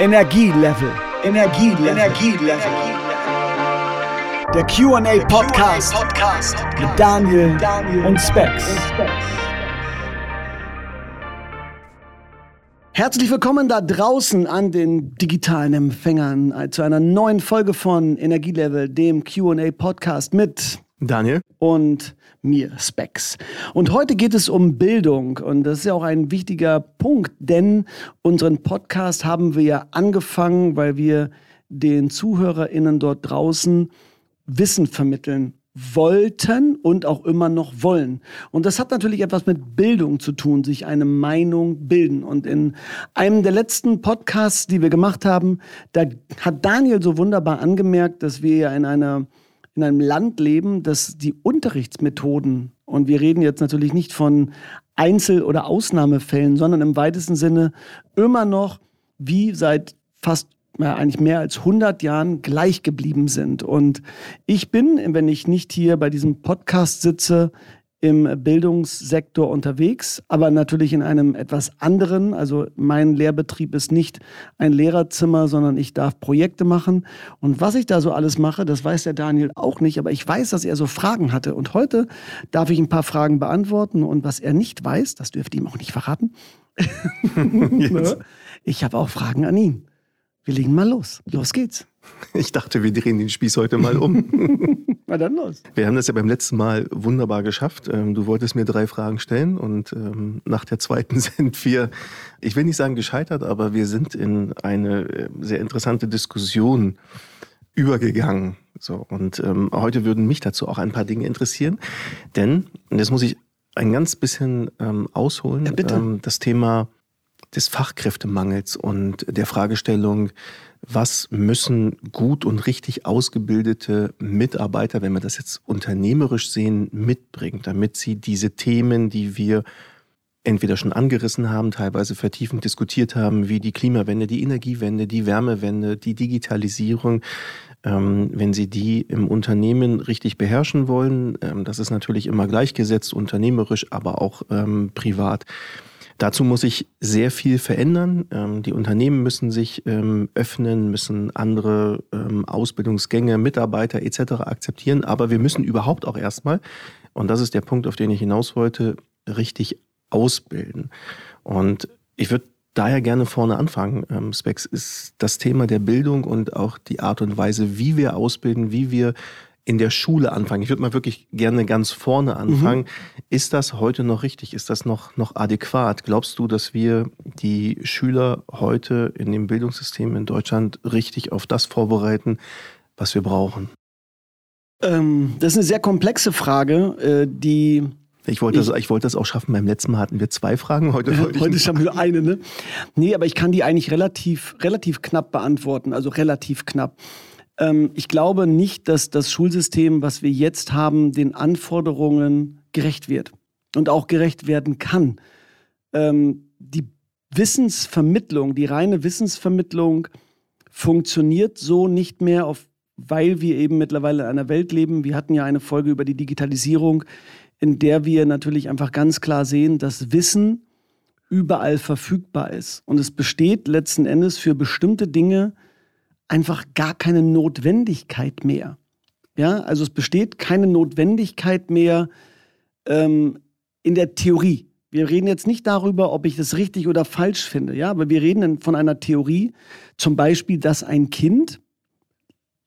Energielevel. Energielevel. Energielevel. Der QA Podcast, Podcast mit Daniel, Daniel und Specs. Herzlich willkommen da draußen an den digitalen Empfängern zu einer neuen Folge von Energielevel, dem QA Podcast mit Daniel und mir, Specs. Und heute geht es um Bildung und das ist ja auch ein wichtiger Punkt, denn unseren Podcast haben wir ja angefangen, weil wir den ZuhörerInnen dort draußen Wissen vermitteln wollten und auch immer noch wollen. Und das hat natürlich etwas mit Bildung zu tun, sich eine Meinung bilden. Und in einem der letzten Podcasts, die wir gemacht haben, da hat Daniel so wunderbar angemerkt, dass wir ja in einer in einem Land leben, das die Unterrichtsmethoden, und wir reden jetzt natürlich nicht von Einzel- oder Ausnahmefällen, sondern im weitesten Sinne immer noch wie seit fast ja, eigentlich mehr als 100 Jahren gleich geblieben sind. Und ich bin, wenn ich nicht hier bei diesem Podcast sitze, im Bildungssektor unterwegs, aber natürlich in einem etwas anderen. Also mein Lehrbetrieb ist nicht ein Lehrerzimmer, sondern ich darf Projekte machen. Und was ich da so alles mache, das weiß der Daniel auch nicht, aber ich weiß, dass er so Fragen hatte. Und heute darf ich ein paar Fragen beantworten. Und was er nicht weiß, das dürfte ihm auch nicht verraten. ich habe auch Fragen an ihn. Wir legen mal los. Los geht's. Ich dachte, wir drehen den Spieß heute mal um. Na dann los. Wir haben das ja beim letzten Mal wunderbar geschafft. Ähm, du wolltest mir drei Fragen stellen und ähm, nach der zweiten sind wir, ich will nicht sagen gescheitert, aber wir sind in eine äh, sehr interessante Diskussion übergegangen. So, und ähm, heute würden mich dazu auch ein paar Dinge interessieren. Denn, und jetzt muss ich ein ganz bisschen ausholen, ja, das Thema des Fachkräftemangels und der Fragestellung, was müssen gut und richtig ausgebildete Mitarbeiter, wenn wir das jetzt unternehmerisch sehen, mitbringen, damit sie diese Themen, die wir entweder schon angerissen haben, teilweise vertiefend diskutiert haben, wie die Klimawende, die Energiewende, die Wärmewende, die Digitalisierung, ähm, wenn Sie die im Unternehmen richtig beherrschen wollen, ähm, das ist natürlich immer gleichgesetzt, unternehmerisch, aber auch ähm, privat, Dazu muss sich sehr viel verändern. Ähm, die Unternehmen müssen sich ähm, öffnen, müssen andere ähm, Ausbildungsgänge, Mitarbeiter etc. akzeptieren. Aber wir müssen überhaupt auch erstmal, und das ist der Punkt, auf den ich hinaus wollte, richtig ausbilden. Und ich würde daher gerne vorne anfangen. Ähm, Specs ist das Thema der Bildung und auch die Art und Weise, wie wir ausbilden, wie wir in der Schule anfangen. Ich würde mal wirklich gerne ganz vorne anfangen. Mhm. Ist das heute noch richtig? Ist das noch, noch adäquat? Glaubst du, dass wir die Schüler heute in dem Bildungssystem in Deutschland richtig auf das vorbereiten, was wir brauchen? Ähm, das ist eine sehr komplexe Frage, äh, die ich wollte, ich, das, ich wollte das auch schaffen. Beim letzten Mal hatten wir zwei Fragen. Heute, heute, heute schaffen wir eine, ne? Nee, aber ich kann die eigentlich relativ, relativ knapp beantworten. Also relativ knapp. Ähm, ich glaube nicht, dass das Schulsystem, was wir jetzt haben, den Anforderungen gerecht wird und auch gerecht werden kann. Ähm, die Wissensvermittlung, die reine Wissensvermittlung funktioniert so nicht mehr, auf, weil wir eben mittlerweile in einer Welt leben. Wir hatten ja eine Folge über die Digitalisierung, in der wir natürlich einfach ganz klar sehen, dass Wissen überall verfügbar ist. Und es besteht letzten Endes für bestimmte Dinge einfach gar keine Notwendigkeit mehr. Ja, also es besteht keine Notwendigkeit mehr ähm, in der Theorie. Wir reden jetzt nicht darüber, ob ich das richtig oder falsch finde, ja, aber wir reden von einer Theorie, zum Beispiel, dass ein Kind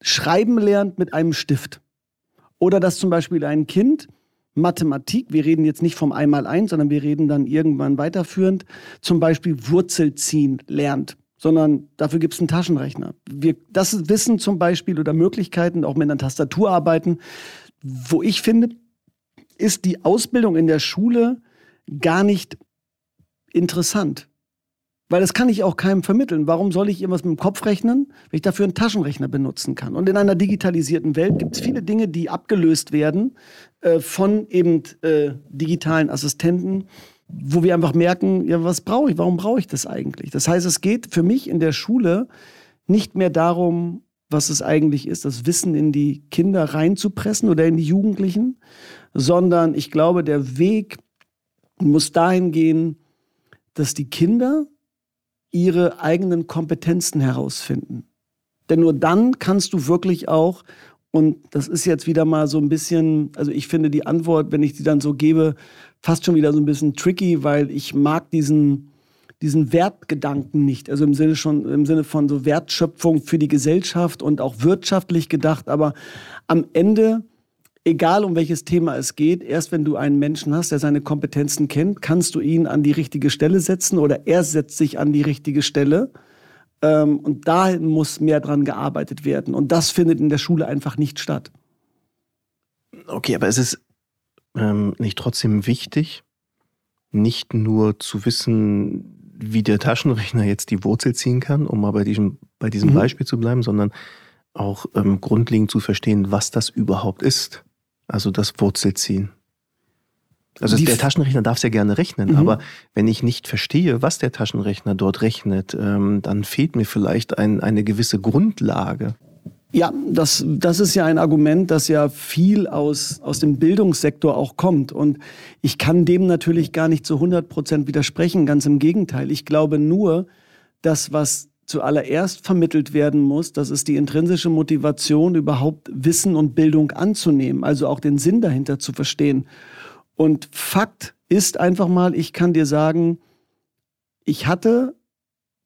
schreiben lernt mit einem Stift. Oder dass zum Beispiel ein Kind Mathematik, wir reden jetzt nicht vom Einmaleins, sondern wir reden dann irgendwann weiterführend, zum Beispiel Wurzel ziehen lernt sondern dafür gibt es einen Taschenrechner. Wir, das Wissen zum Beispiel oder Möglichkeiten, auch mit einer Tastatur arbeiten, wo ich finde, ist die Ausbildung in der Schule gar nicht interessant. Weil das kann ich auch keinem vermitteln. Warum soll ich irgendwas mit dem Kopf rechnen, wenn ich dafür einen Taschenrechner benutzen kann? Und in einer digitalisierten Welt gibt es viele Dinge, die abgelöst werden äh, von eben äh, digitalen Assistenten, wo wir einfach merken, ja, was brauche ich? Warum brauche ich das eigentlich? Das heißt, es geht für mich in der Schule nicht mehr darum, was es eigentlich ist, das Wissen in die Kinder reinzupressen oder in die Jugendlichen, sondern ich glaube, der Weg muss dahin gehen, dass die Kinder ihre eigenen Kompetenzen herausfinden. Denn nur dann kannst du wirklich auch, und das ist jetzt wieder mal so ein bisschen, also ich finde die Antwort, wenn ich die dann so gebe, fast schon wieder so ein bisschen tricky, weil ich mag diesen, diesen Wertgedanken nicht. Also im Sinne schon, im Sinne von so Wertschöpfung für die Gesellschaft und auch wirtschaftlich gedacht. Aber am Ende, egal um welches Thema es geht, erst wenn du einen Menschen hast, der seine Kompetenzen kennt, kannst du ihn an die richtige Stelle setzen oder er setzt sich an die richtige Stelle. Ähm, und da muss mehr dran gearbeitet werden. Und das findet in der Schule einfach nicht statt. Okay, aber es ist ähm, nicht trotzdem wichtig, nicht nur zu wissen, wie der Taschenrechner jetzt die Wurzel ziehen kann, um mal bei diesem, bei diesem mhm. Beispiel zu bleiben, sondern auch ähm, grundlegend zu verstehen, was das überhaupt ist. Also das Wurzelziehen. Also der Taschenrechner darf sehr gerne rechnen, mhm. aber wenn ich nicht verstehe, was der Taschenrechner dort rechnet, ähm, dann fehlt mir vielleicht ein, eine gewisse Grundlage. Ja, das, das ist ja ein Argument, das ja viel aus, aus dem Bildungssektor auch kommt. Und ich kann dem natürlich gar nicht zu 100 Prozent widersprechen. Ganz im Gegenteil. Ich glaube nur, dass was zuallererst vermittelt werden muss, das ist die intrinsische Motivation, überhaupt Wissen und Bildung anzunehmen, also auch den Sinn dahinter zu verstehen. Und Fakt ist einfach mal, ich kann dir sagen, ich hatte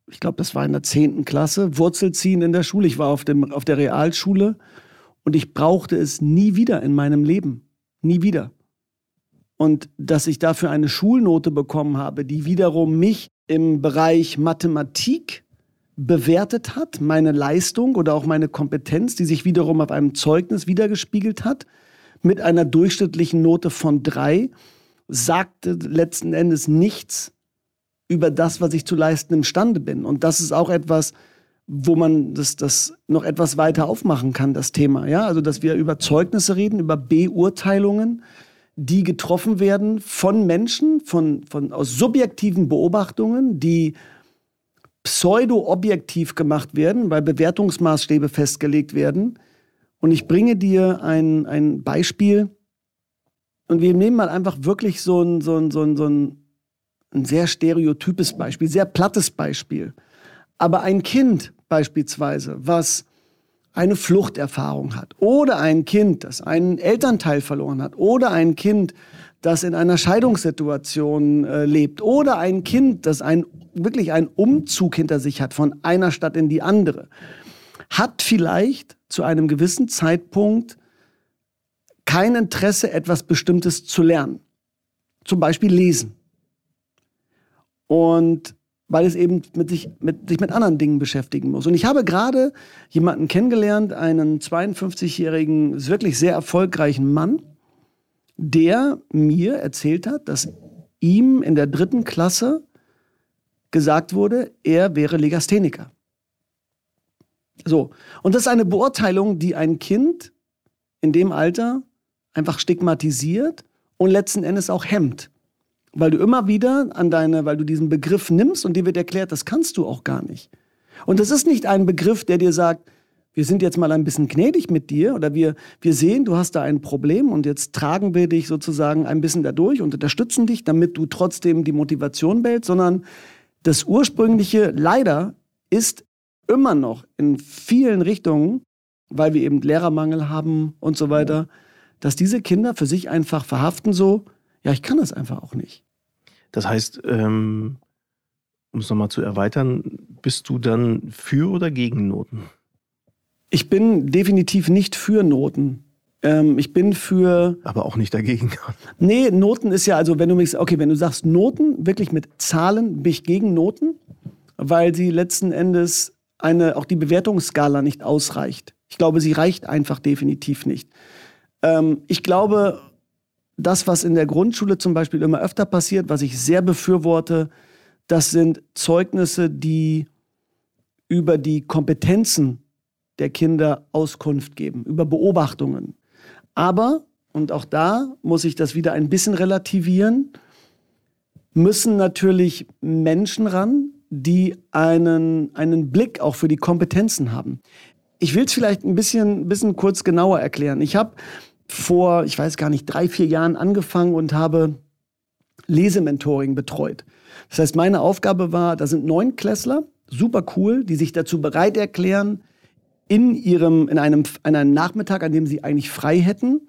ich glaube, das war in der zehnten Klasse, Wurzelziehen in der Schule. Ich war auf, dem, auf der Realschule und ich brauchte es nie wieder in meinem Leben. Nie wieder. Und dass ich dafür eine Schulnote bekommen habe, die wiederum mich im Bereich Mathematik bewertet hat, meine Leistung oder auch meine Kompetenz, die sich wiederum auf einem Zeugnis wiedergespiegelt hat, mit einer durchschnittlichen Note von drei, sagte letzten Endes nichts über das, was ich zu leisten imstande bin. Und das ist auch etwas, wo man das, das noch etwas weiter aufmachen kann, das Thema. Ja, also, dass wir über Zeugnisse reden, über Beurteilungen, die getroffen werden von Menschen, von, von, aus subjektiven Beobachtungen, die pseudo-objektiv gemacht werden, weil Bewertungsmaßstäbe festgelegt werden. Und ich bringe dir ein, ein Beispiel. Und wir nehmen mal einfach wirklich so ein, so ein, so ein, so ein ein sehr stereotypes Beispiel, sehr plattes Beispiel. Aber ein Kind beispielsweise, was eine Fluchterfahrung hat oder ein Kind, das einen Elternteil verloren hat oder ein Kind, das in einer Scheidungssituation äh, lebt oder ein Kind, das ein, wirklich einen Umzug hinter sich hat von einer Stadt in die andere, hat vielleicht zu einem gewissen Zeitpunkt kein Interesse, etwas Bestimmtes zu lernen. Zum Beispiel lesen. Und weil es eben mit sich, mit, sich mit anderen Dingen beschäftigen muss. Und ich habe gerade jemanden kennengelernt, einen 52-jährigen, wirklich sehr erfolgreichen Mann, der mir erzählt hat, dass ihm in der dritten Klasse gesagt wurde, er wäre Legastheniker. So. Und das ist eine Beurteilung, die ein Kind in dem Alter einfach stigmatisiert und letzten Endes auch hemmt weil du immer wieder an deine, weil du diesen Begriff nimmst und dir wird erklärt, das kannst du auch gar nicht. Und das ist nicht ein Begriff, der dir sagt, wir sind jetzt mal ein bisschen gnädig mit dir oder wir, wir sehen, du hast da ein Problem und jetzt tragen wir dich sozusagen ein bisschen dadurch und unterstützen dich, damit du trotzdem die Motivation behältst, sondern das ursprüngliche leider ist immer noch in vielen Richtungen, weil wir eben Lehrermangel haben und so weiter, dass diese Kinder für sich einfach verhaften so, ja, ich kann das einfach auch nicht. Das heißt, ähm, um es nochmal zu erweitern, bist du dann für oder gegen Noten? Ich bin definitiv nicht für Noten. Ähm, ich bin für. Aber auch nicht dagegen. Nee, Noten ist ja, also wenn du mich, okay, wenn du sagst Noten, wirklich mit Zahlen, bin ich gegen Noten, weil sie letzten Endes eine, auch die Bewertungsskala nicht ausreicht. Ich glaube, sie reicht einfach definitiv nicht. Ähm, ich glaube, das, was in der Grundschule zum Beispiel immer öfter passiert, was ich sehr befürworte, das sind Zeugnisse, die über die Kompetenzen der Kinder Auskunft geben, über Beobachtungen. Aber, und auch da muss ich das wieder ein bisschen relativieren, müssen natürlich Menschen ran, die einen, einen Blick auch für die Kompetenzen haben. Ich will es vielleicht ein bisschen, bisschen kurz genauer erklären. Ich habe vor, ich weiß gar nicht, drei, vier Jahren angefangen und habe Lesementoring betreut. Das heißt, meine Aufgabe war, da sind neun Klässler, super cool, die sich dazu bereit erklären, in ihrem, in einem, in einem Nachmittag, an dem sie eigentlich frei hätten,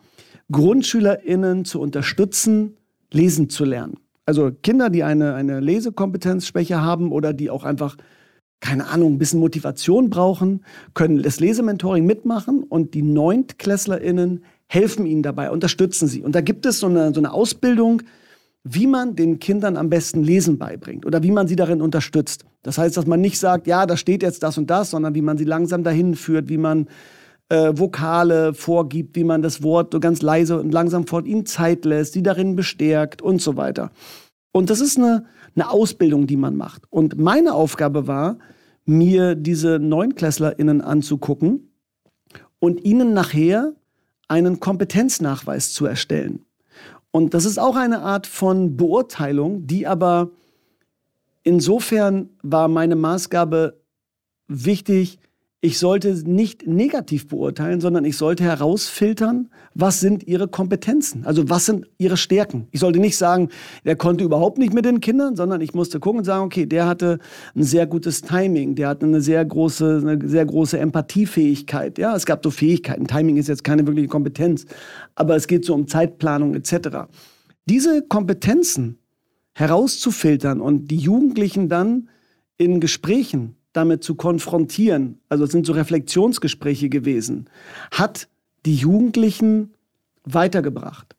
GrundschülerInnen zu unterstützen, lesen zu lernen. Also Kinder, die eine, eine Lesekompetenzschwäche haben oder die auch einfach, keine Ahnung, ein bisschen Motivation brauchen, können das Lesementoring mitmachen und die NeuntklässlerInnen helfen ihnen dabei, unterstützen sie. Und da gibt es so eine, so eine Ausbildung, wie man den Kindern am besten Lesen beibringt oder wie man sie darin unterstützt. Das heißt, dass man nicht sagt, ja, da steht jetzt das und das, sondern wie man sie langsam dahin führt, wie man äh, Vokale vorgibt, wie man das Wort so ganz leise und langsam vor ihnen Zeit lässt, sie darin bestärkt und so weiter. Und das ist eine, eine Ausbildung, die man macht. Und meine Aufgabe war, mir diese NeunklässlerInnen anzugucken und ihnen nachher einen Kompetenznachweis zu erstellen. Und das ist auch eine Art von Beurteilung, die aber insofern war meine Maßgabe wichtig, ich sollte nicht negativ beurteilen, sondern ich sollte herausfiltern, was sind ihre Kompetenzen, also was sind ihre Stärken. Ich sollte nicht sagen, der konnte überhaupt nicht mit den Kindern, sondern ich musste gucken und sagen, okay, der hatte ein sehr gutes Timing, der hatte eine sehr große, eine sehr große Empathiefähigkeit. Ja, es gab so Fähigkeiten. Timing ist jetzt keine wirkliche Kompetenz, aber es geht so um Zeitplanung etc. Diese Kompetenzen herauszufiltern und die Jugendlichen dann in Gesprächen damit zu konfrontieren, also es sind so Reflexionsgespräche gewesen, hat die Jugendlichen weitergebracht,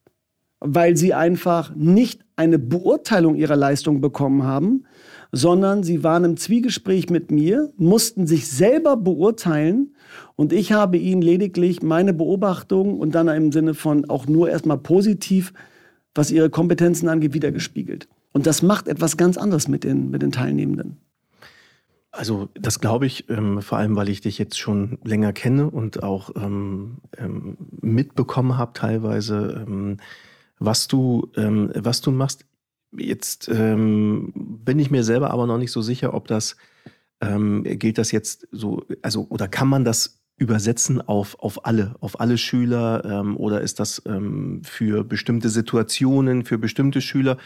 weil sie einfach nicht eine Beurteilung ihrer Leistung bekommen haben, sondern sie waren im Zwiegespräch mit mir, mussten sich selber beurteilen und ich habe ihnen lediglich meine Beobachtung und dann im Sinne von auch nur erstmal positiv, was ihre Kompetenzen angeht, wiedergespiegelt. Und das macht etwas ganz anderes mit den, mit den Teilnehmenden. Also das glaube ich, ähm, vor allem weil ich dich jetzt schon länger kenne und auch ähm, ähm, mitbekommen habe teilweise, ähm, was du, ähm, was du machst. Jetzt ähm, bin ich mir selber aber noch nicht so sicher, ob das gilt das jetzt so, also oder kann man das übersetzen auf, auf alle, auf alle Schüler oder ist das für bestimmte Situationen, für bestimmte Schüler?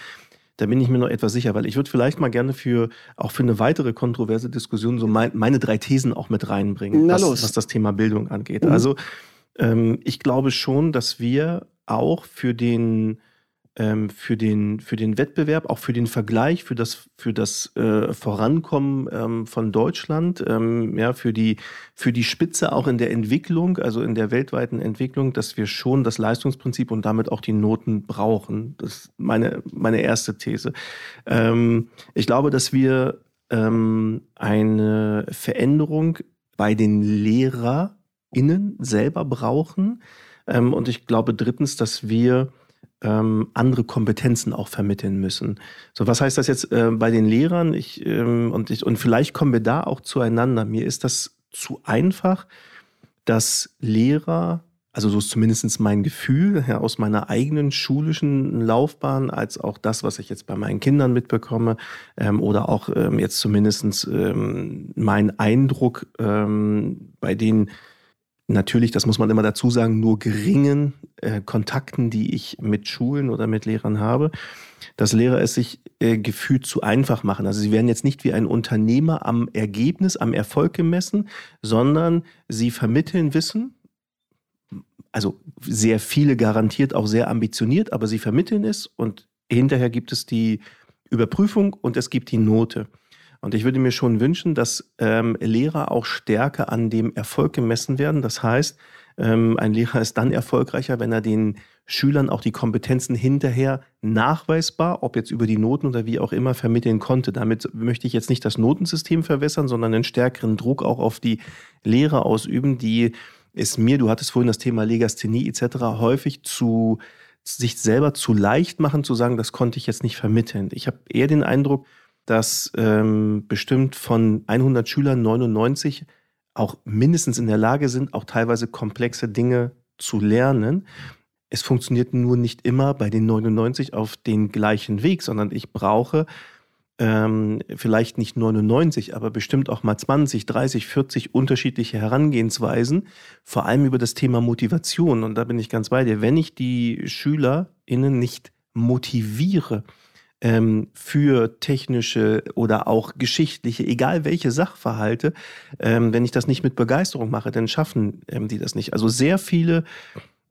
Da bin ich mir noch etwas sicher, weil ich würde vielleicht mal gerne für auch für eine weitere kontroverse Diskussion so mein, meine drei Thesen auch mit reinbringen, was, was, das Thema Bildung angeht. Mhm. Also ähm, ich glaube schon, dass wir auch für den ähm, für, den, für den Wettbewerb, auch für den Vergleich, für das, für das äh, Vorankommen ähm, von Deutschland, ähm, ja, für, die, für die Spitze auch in der Entwicklung, also in der weltweiten Entwicklung, dass wir schon das Leistungsprinzip und damit auch die Noten brauchen. Das ist meine, meine erste These. Ähm, ich glaube, dass wir ähm, eine Veränderung bei den LehrerInnen selber brauchen. Ähm, und ich glaube drittens, dass wir ähm, andere Kompetenzen auch vermitteln müssen. So, was heißt das jetzt äh, bei den Lehrern? Ich, ähm, und, ich, und vielleicht kommen wir da auch zueinander. Mir ist das zu einfach, dass Lehrer, also so ist zumindest mein Gefühl ja, aus meiner eigenen schulischen Laufbahn, als auch das, was ich jetzt bei meinen Kindern mitbekomme, ähm, oder auch ähm, jetzt zumindest ähm, mein Eindruck ähm, bei den natürlich, das muss man immer dazu sagen, nur geringen äh, Kontakten, die ich mit Schulen oder mit Lehrern habe, dass Lehrer es sich äh, gefühlt zu einfach machen. Also sie werden jetzt nicht wie ein Unternehmer am Ergebnis, am Erfolg gemessen, sondern sie vermitteln Wissen, also sehr viele garantiert auch sehr ambitioniert, aber sie vermitteln es und hinterher gibt es die Überprüfung und es gibt die Note. Und ich würde mir schon wünschen, dass ähm, Lehrer auch stärker an dem Erfolg gemessen werden. Das heißt, ähm, ein Lehrer ist dann erfolgreicher, wenn er den Schülern auch die Kompetenzen hinterher nachweisbar, ob jetzt über die Noten oder wie auch immer, vermitteln konnte. Damit möchte ich jetzt nicht das Notensystem verwässern, sondern einen stärkeren Druck auch auf die Lehrer ausüben, die es mir, du hattest vorhin das Thema Legasthenie etc., häufig zu sich selber zu leicht machen, zu sagen, das konnte ich jetzt nicht vermitteln. Ich habe eher den Eindruck, dass ähm, bestimmt von 100 Schülern 99 auch mindestens in der Lage sind, auch teilweise komplexe Dinge zu lernen. Es funktioniert nur nicht immer bei den 99 auf den gleichen Weg, sondern ich brauche ähm, vielleicht nicht 99, aber bestimmt auch mal 20, 30, 40 unterschiedliche Herangehensweisen, vor allem über das Thema Motivation. Und da bin ich ganz bei dir. Wenn ich die SchülerInnen nicht motiviere, ähm, für technische oder auch geschichtliche, egal welche Sachverhalte, ähm, wenn ich das nicht mit Begeisterung mache, dann schaffen ähm, die das nicht. Also sehr viele,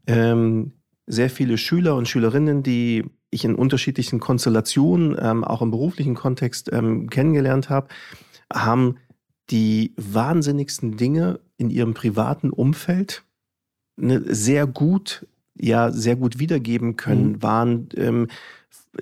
ähm, sehr viele Schüler und Schülerinnen, die ich in unterschiedlichen Konstellationen, ähm, auch im beruflichen Kontext ähm, kennengelernt habe, haben die wahnsinnigsten Dinge in ihrem privaten Umfeld ne, sehr gut, ja, sehr gut wiedergeben können, mhm. waren ähm,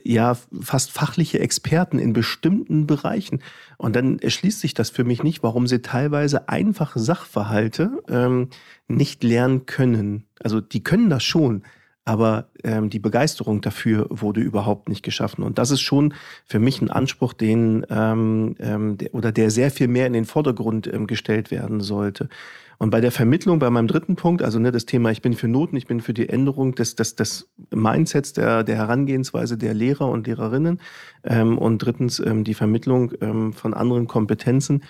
ja fast fachliche Experten in bestimmten Bereichen. Und dann erschließt sich das für mich nicht, warum sie teilweise einfache Sachverhalte ähm, nicht lernen können. Also die können das schon, aber ähm, die Begeisterung dafür wurde überhaupt nicht geschaffen. Und das ist schon für mich ein Anspruch, den ähm, ähm, der, oder der sehr viel mehr in den Vordergrund ähm, gestellt werden sollte. Und bei der Vermittlung, bei meinem dritten Punkt, also ne, das Thema, ich bin für Noten, ich bin für die Änderung des, des, des Mindsets, der, der Herangehensweise der Lehrer und Lehrerinnen ähm, und drittens ähm, die Vermittlung ähm, von anderen Kompetenzen.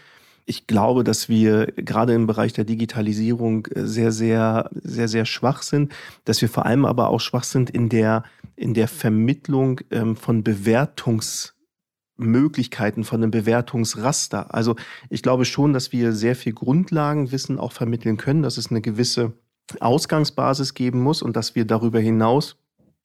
Ich glaube, dass wir gerade im Bereich der Digitalisierung äh, sehr, sehr, sehr, sehr schwach sind, dass wir vor allem aber auch schwach sind in der, in der Vermittlung ähm, von Bewertungs- Möglichkeiten von einem Bewertungsraster. Also ich glaube schon, dass wir sehr viel Grundlagenwissen auch vermitteln können, dass es eine gewisse Ausgangsbasis geben muss und dass wir darüber hinaus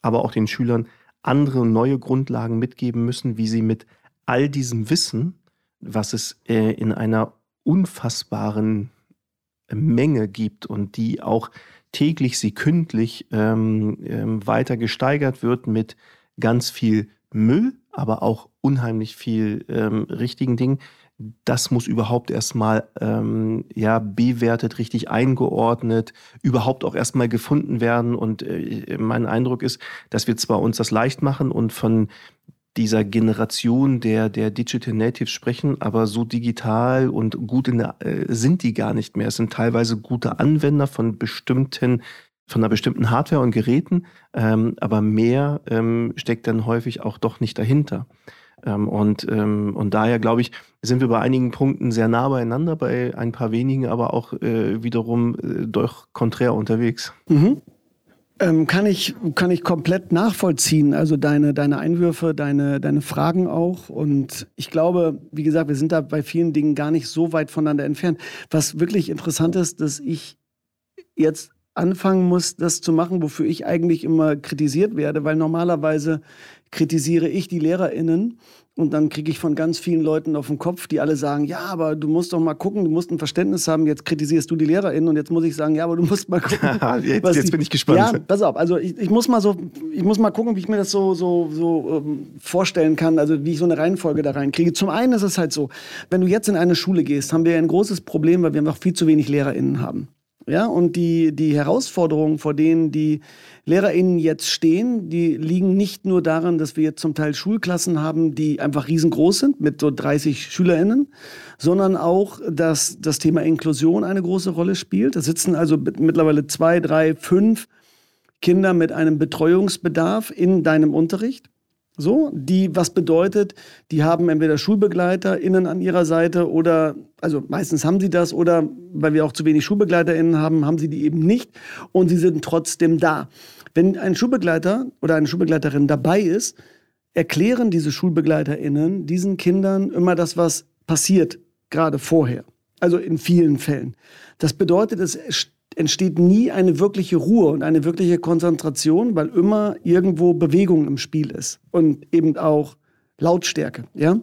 aber auch den Schülern andere neue Grundlagen mitgeben müssen, wie sie mit all diesem Wissen, was es äh, in einer unfassbaren Menge gibt und die auch täglich, sekündlich ähm, ähm, weiter gesteigert wird mit ganz viel Müll, aber auch unheimlich viel ähm, richtigen Dingen. Das muss überhaupt erstmal ähm, ja, bewertet, richtig eingeordnet, überhaupt auch erstmal gefunden werden. Und äh, mein Eindruck ist, dass wir zwar uns das leicht machen und von dieser Generation der, der Digital Natives sprechen, aber so digital und gut in der, äh, sind die gar nicht mehr. Es sind teilweise gute Anwender von bestimmten von einer bestimmten Hardware und Geräten, ähm, aber mehr ähm, steckt dann häufig auch doch nicht dahinter. Ähm, und, ähm, und daher glaube ich, sind wir bei einigen Punkten sehr nah beieinander, bei ein paar wenigen aber auch äh, wiederum äh, doch konträr unterwegs. Mhm. Ähm, kann, ich, kann ich komplett nachvollziehen, also deine, deine Einwürfe, deine, deine Fragen auch. Und ich glaube, wie gesagt, wir sind da bei vielen Dingen gar nicht so weit voneinander entfernt. Was wirklich interessant ist, dass ich jetzt anfangen muss, das zu machen, wofür ich eigentlich immer kritisiert werde, weil normalerweise kritisiere ich die LehrerInnen und dann kriege ich von ganz vielen Leuten auf den Kopf, die alle sagen, ja, aber du musst doch mal gucken, du musst ein Verständnis haben, jetzt kritisierst du die LehrerInnen und jetzt muss ich sagen, ja, aber du musst mal gucken. jetzt, jetzt die, bin ich gespannt. Ja, pass auf, also ich, ich, muss mal so, ich muss mal gucken, wie ich mir das so, so, so ähm, vorstellen kann, also wie ich so eine Reihenfolge da reinkriege. Zum einen ist es halt so, wenn du jetzt in eine Schule gehst, haben wir ein großes Problem, weil wir einfach viel zu wenig LehrerInnen haben. Ja, und die, die Herausforderungen, vor denen die LehrerInnen jetzt stehen, die liegen nicht nur darin, dass wir jetzt zum Teil Schulklassen haben, die einfach riesengroß sind, mit so 30 SchülerInnen, sondern auch, dass das Thema Inklusion eine große Rolle spielt. Da sitzen also mittlerweile zwei, drei, fünf Kinder mit einem Betreuungsbedarf in deinem Unterricht. So, die, was bedeutet, die haben entweder SchulbegleiterInnen an ihrer Seite oder, also meistens haben sie das oder weil wir auch zu wenig SchulbegleiterInnen haben, haben sie die eben nicht und sie sind trotzdem da. Wenn ein Schulbegleiter oder eine Schulbegleiterin dabei ist, erklären diese SchulbegleiterInnen diesen Kindern immer das, was passiert, gerade vorher. Also in vielen Fällen. Das bedeutet, es entsteht nie eine wirkliche Ruhe und eine wirkliche Konzentration, weil immer irgendwo Bewegung im Spiel ist und eben auch Lautstärke. Ja?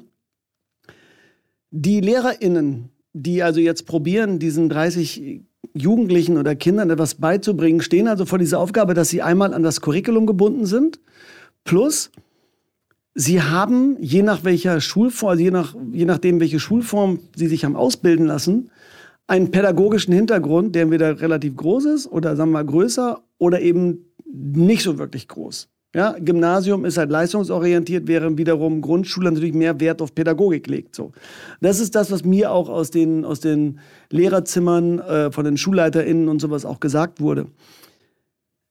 Die LehrerInnen, die also jetzt probieren, diesen 30 Jugendlichen oder Kindern etwas beizubringen, stehen also vor dieser Aufgabe, dass sie einmal an das Curriculum gebunden sind, plus sie haben, je nach welcher Schulform, also je, nach, je nachdem, welche Schulform sie sich haben ausbilden lassen, einen pädagogischen Hintergrund, der entweder relativ groß ist oder sagen wir mal größer oder eben nicht so wirklich groß. Ja, Gymnasium ist halt leistungsorientiert, während wiederum Grundschule natürlich mehr Wert auf Pädagogik legt. So. Das ist das, was mir auch aus den, aus den Lehrerzimmern, äh, von den SchulleiterInnen und sowas auch gesagt wurde.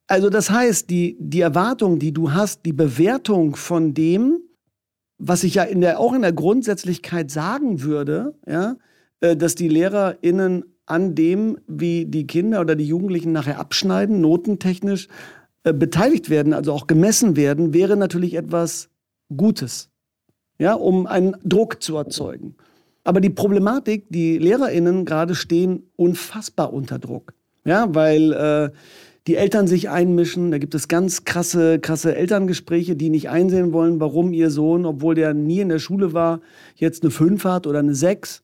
Also das heißt, die, die Erwartung, die du hast, die Bewertung von dem, was ich ja in der, auch in der Grundsätzlichkeit sagen würde, ja, dass die LehrerInnen an dem, wie die Kinder oder die Jugendlichen nachher abschneiden, notentechnisch äh, beteiligt werden, also auch gemessen werden, wäre natürlich etwas Gutes, ja, um einen Druck zu erzeugen. Aber die Problematik, die LehrerInnen gerade stehen unfassbar unter Druck. Ja, weil äh, die Eltern sich einmischen. Da gibt es ganz krasse, krasse Elterngespräche, die nicht einsehen wollen, warum ihr Sohn, obwohl der nie in der Schule war, jetzt eine 5 hat oder eine 6.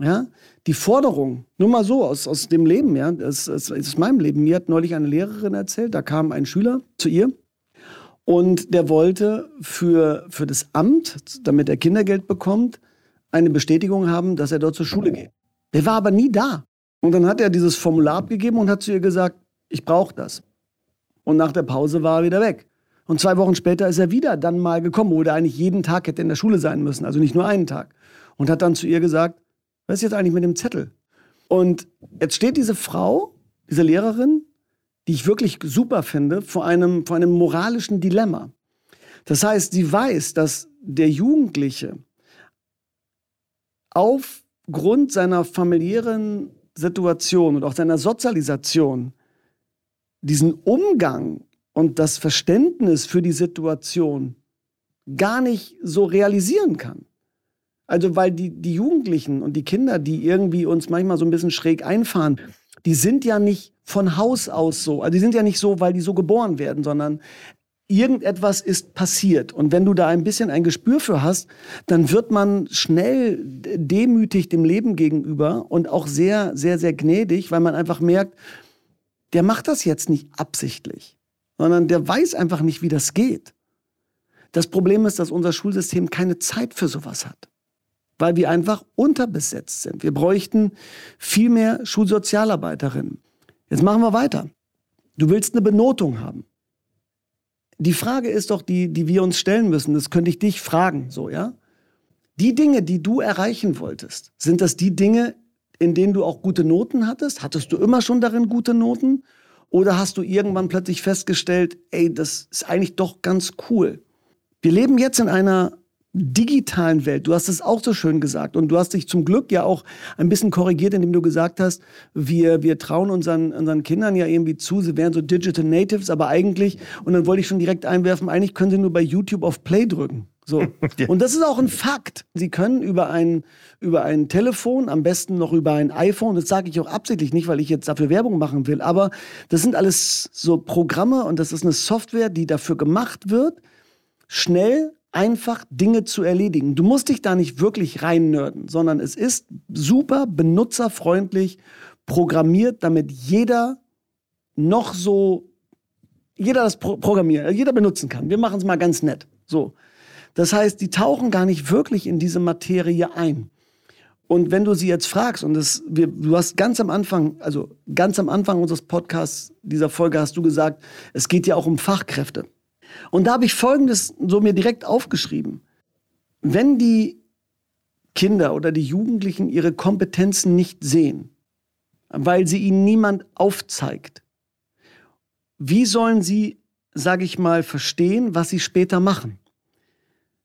Ja, die Forderung, nur mal so aus, aus dem Leben, ja, das ist meinem Leben. Mir hat neulich eine Lehrerin erzählt, da kam ein Schüler zu ihr und der wollte für, für das Amt, damit er Kindergeld bekommt, eine Bestätigung haben, dass er dort zur Schule geht. Der war aber nie da. Und dann hat er dieses Formular abgegeben und hat zu ihr gesagt, ich brauche das. Und nach der Pause war er wieder weg. Und zwei Wochen später ist er wieder dann mal gekommen, wo er eigentlich jeden Tag hätte in der Schule sein müssen, also nicht nur einen Tag. Und hat dann zu ihr gesagt, was ist jetzt eigentlich mit dem Zettel? Und jetzt steht diese Frau, diese Lehrerin, die ich wirklich super finde, vor einem, vor einem moralischen Dilemma. Das heißt, sie weiß, dass der Jugendliche aufgrund seiner familiären Situation und auch seiner Sozialisation diesen Umgang und das Verständnis für die Situation gar nicht so realisieren kann. Also weil die, die Jugendlichen und die Kinder, die irgendwie uns manchmal so ein bisschen schräg einfahren, die sind ja nicht von Haus aus so. Also die sind ja nicht so, weil die so geboren werden, sondern irgendetwas ist passiert. Und wenn du da ein bisschen ein Gespür für hast, dann wird man schnell demütig dem Leben gegenüber und auch sehr, sehr, sehr gnädig, weil man einfach merkt, der macht das jetzt nicht absichtlich, sondern der weiß einfach nicht, wie das geht. Das Problem ist, dass unser Schulsystem keine Zeit für sowas hat, weil wir einfach unterbesetzt sind. Wir bräuchten viel mehr Schulsozialarbeiterinnen. Jetzt machen wir weiter. Du willst eine Benotung haben. Die Frage ist doch die, die wir uns stellen müssen. Das könnte ich dich fragen, so, ja? Die Dinge, die du erreichen wolltest, sind das die Dinge, in denen du auch gute Noten hattest? Hattest du immer schon darin gute Noten? Oder hast du irgendwann plötzlich festgestellt, ey, das ist eigentlich doch ganz cool? Wir leben jetzt in einer digitalen Welt. Du hast es auch so schön gesagt. Und du hast dich zum Glück ja auch ein bisschen korrigiert, indem du gesagt hast, wir, wir trauen unseren, unseren Kindern ja irgendwie zu, sie wären so Digital Natives, aber eigentlich, und dann wollte ich schon direkt einwerfen, eigentlich können sie nur bei YouTube auf Play drücken. So. ja. Und das ist auch ein Fakt. Sie können über ein, über ein Telefon, am besten noch über ein iPhone, das sage ich auch absichtlich nicht, weil ich jetzt dafür Werbung machen will, aber das sind alles so Programme und das ist eine Software, die dafür gemacht wird, schnell einfach Dinge zu erledigen. Du musst dich da nicht wirklich reinnörden, sondern es ist super benutzerfreundlich programmiert, damit jeder noch so, jeder das Pro programmieren, jeder benutzen kann. Wir machen es mal ganz nett. So. Das heißt, die tauchen gar nicht wirklich in diese Materie ein. Und wenn du sie jetzt fragst, und das, wir, du hast ganz am Anfang, also ganz am Anfang unseres Podcasts, dieser Folge hast du gesagt, es geht ja auch um Fachkräfte. Und da habe ich Folgendes so mir direkt aufgeschrieben. Wenn die Kinder oder die Jugendlichen ihre Kompetenzen nicht sehen, weil sie ihnen niemand aufzeigt, wie sollen sie, sage ich mal, verstehen, was sie später machen?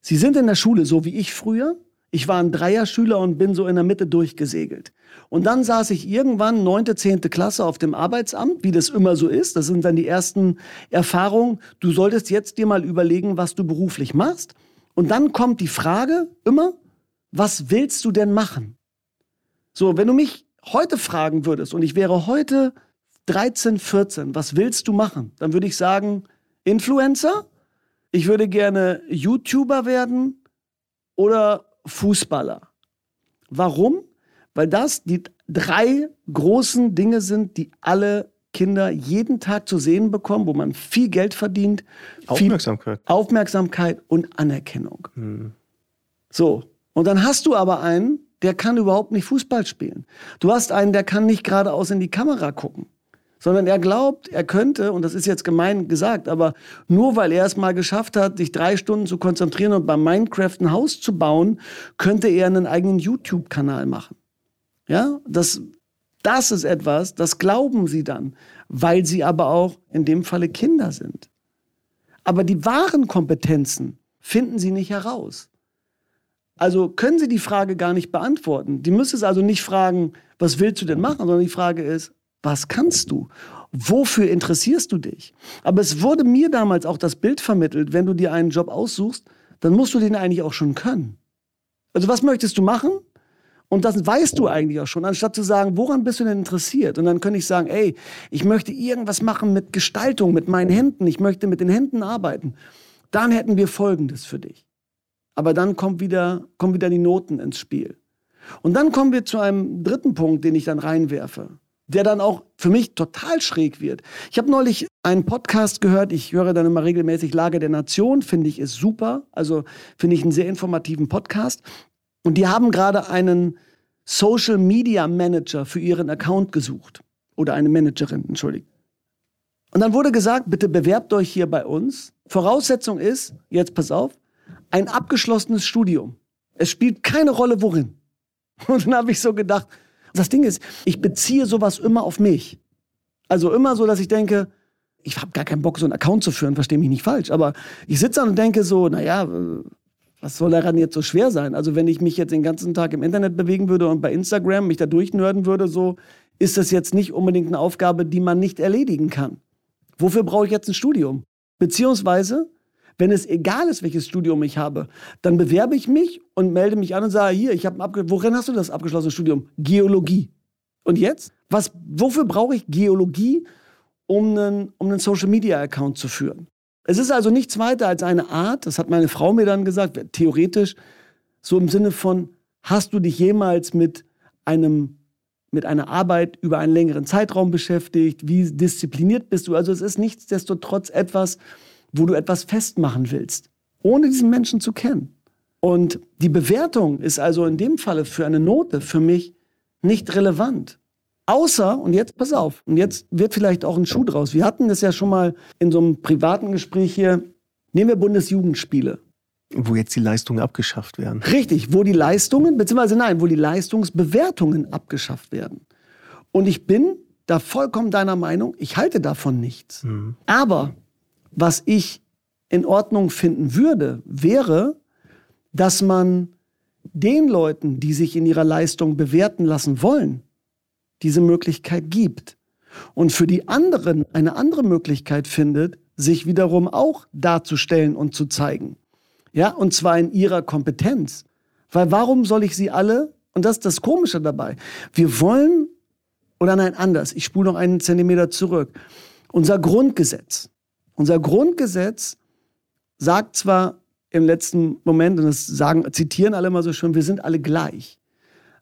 Sie sind in der Schule, so wie ich früher. Ich war ein Dreierschüler und bin so in der Mitte durchgesegelt. Und dann saß ich irgendwann neunte, zehnte Klasse auf dem Arbeitsamt, wie das immer so ist. Das sind dann die ersten Erfahrungen. Du solltest jetzt dir mal überlegen, was du beruflich machst. Und dann kommt die Frage immer, was willst du denn machen? So, wenn du mich heute fragen würdest und ich wäre heute 13, 14, was willst du machen? Dann würde ich sagen, Influencer, ich würde gerne YouTuber werden oder Fußballer. Warum? Weil das die drei großen Dinge sind, die alle Kinder jeden Tag zu sehen bekommen, wo man viel Geld verdient. Aufmerksamkeit. Aufmerksamkeit und Anerkennung. Hm. So. Und dann hast du aber einen, der kann überhaupt nicht Fußball spielen. Du hast einen, der kann nicht geradeaus in die Kamera gucken sondern er glaubt, er könnte, und das ist jetzt gemein gesagt, aber nur weil er es mal geschafft hat, sich drei Stunden zu konzentrieren und beim Minecraft ein Haus zu bauen, könnte er einen eigenen YouTube-Kanal machen. Ja, das, das ist etwas, das glauben sie dann, weil sie aber auch in dem Falle Kinder sind. Aber die wahren Kompetenzen finden sie nicht heraus. Also können sie die Frage gar nicht beantworten. Die müssen es also nicht fragen, was willst du denn machen, sondern die Frage ist, was kannst du? Wofür interessierst du dich? Aber es wurde mir damals auch das Bild vermittelt, wenn du dir einen Job aussuchst, dann musst du den eigentlich auch schon können. Also was möchtest du machen? Und das weißt du eigentlich auch schon, anstatt zu sagen, woran bist du denn interessiert? Und dann könnte ich sagen, ey, ich möchte irgendwas machen mit Gestaltung, mit meinen Händen, ich möchte mit den Händen arbeiten. Dann hätten wir Folgendes für dich. Aber dann kommt wieder, kommen wieder die Noten ins Spiel. Und dann kommen wir zu einem dritten Punkt, den ich dann reinwerfe, der dann auch für mich total schräg wird. Ich habe neulich einen Podcast gehört, ich höre dann immer regelmäßig Lage der Nation, finde ich ist super, also finde ich einen sehr informativen Podcast. Und die haben gerade einen Social Media Manager für ihren Account gesucht. Oder eine Managerin, entschuldigt. Und dann wurde gesagt, bitte bewerbt euch hier bei uns. Voraussetzung ist, jetzt pass auf, ein abgeschlossenes Studium. Es spielt keine Rolle, worin. Und dann habe ich so gedacht, das Ding ist, ich beziehe sowas immer auf mich. Also immer so, dass ich denke, ich habe gar keinen Bock, so einen Account zu führen, verstehe mich nicht falsch. Aber ich sitze da und denke so, naja, was soll daran jetzt so schwer sein? Also wenn ich mich jetzt den ganzen Tag im Internet bewegen würde und bei Instagram mich da durchnörden würde, so ist das jetzt nicht unbedingt eine Aufgabe, die man nicht erledigen kann. Wofür brauche ich jetzt ein Studium? Beziehungsweise, wenn es egal ist, welches Studium ich habe, dann bewerbe ich mich und melde mich an und sage, hier, ich habe ein worin hast du das abgeschlossene Studium? Geologie. Und jetzt? Was, wofür brauche ich Geologie, um einen, um einen Social Media Account zu führen? Es ist also nichts weiter als eine Art, das hat meine Frau mir dann gesagt, theoretisch, so im Sinne von, hast du dich jemals mit einem mit einer Arbeit über einen längeren Zeitraum beschäftigt? Wie diszipliniert bist du? Also es ist nichtsdestotrotz etwas, wo du etwas festmachen willst, ohne diesen Menschen zu kennen. Und die Bewertung ist also in dem Falle für eine Note für mich nicht relevant. Außer, und jetzt pass auf, und jetzt wird vielleicht auch ein Schuh draus. Wir hatten das ja schon mal in so einem privaten Gespräch hier. Nehmen wir Bundesjugendspiele. Wo jetzt die Leistungen abgeschafft werden. Richtig, wo die Leistungen, beziehungsweise nein, wo die Leistungsbewertungen abgeschafft werden. Und ich bin da vollkommen deiner Meinung, ich halte davon nichts. Mhm. Aber was ich in Ordnung finden würde, wäre, dass man den Leuten, die sich in ihrer Leistung bewerten lassen wollen, diese Möglichkeit gibt und für die anderen eine andere Möglichkeit findet, sich wiederum auch darzustellen und zu zeigen. Ja, und zwar in ihrer Kompetenz. Weil warum soll ich sie alle, und das ist das Komische dabei, wir wollen, oder nein, anders, ich spule noch einen Zentimeter zurück. Unser Grundgesetz, unser Grundgesetz sagt zwar im letzten Moment, und das sagen, zitieren alle mal so schön, wir sind alle gleich.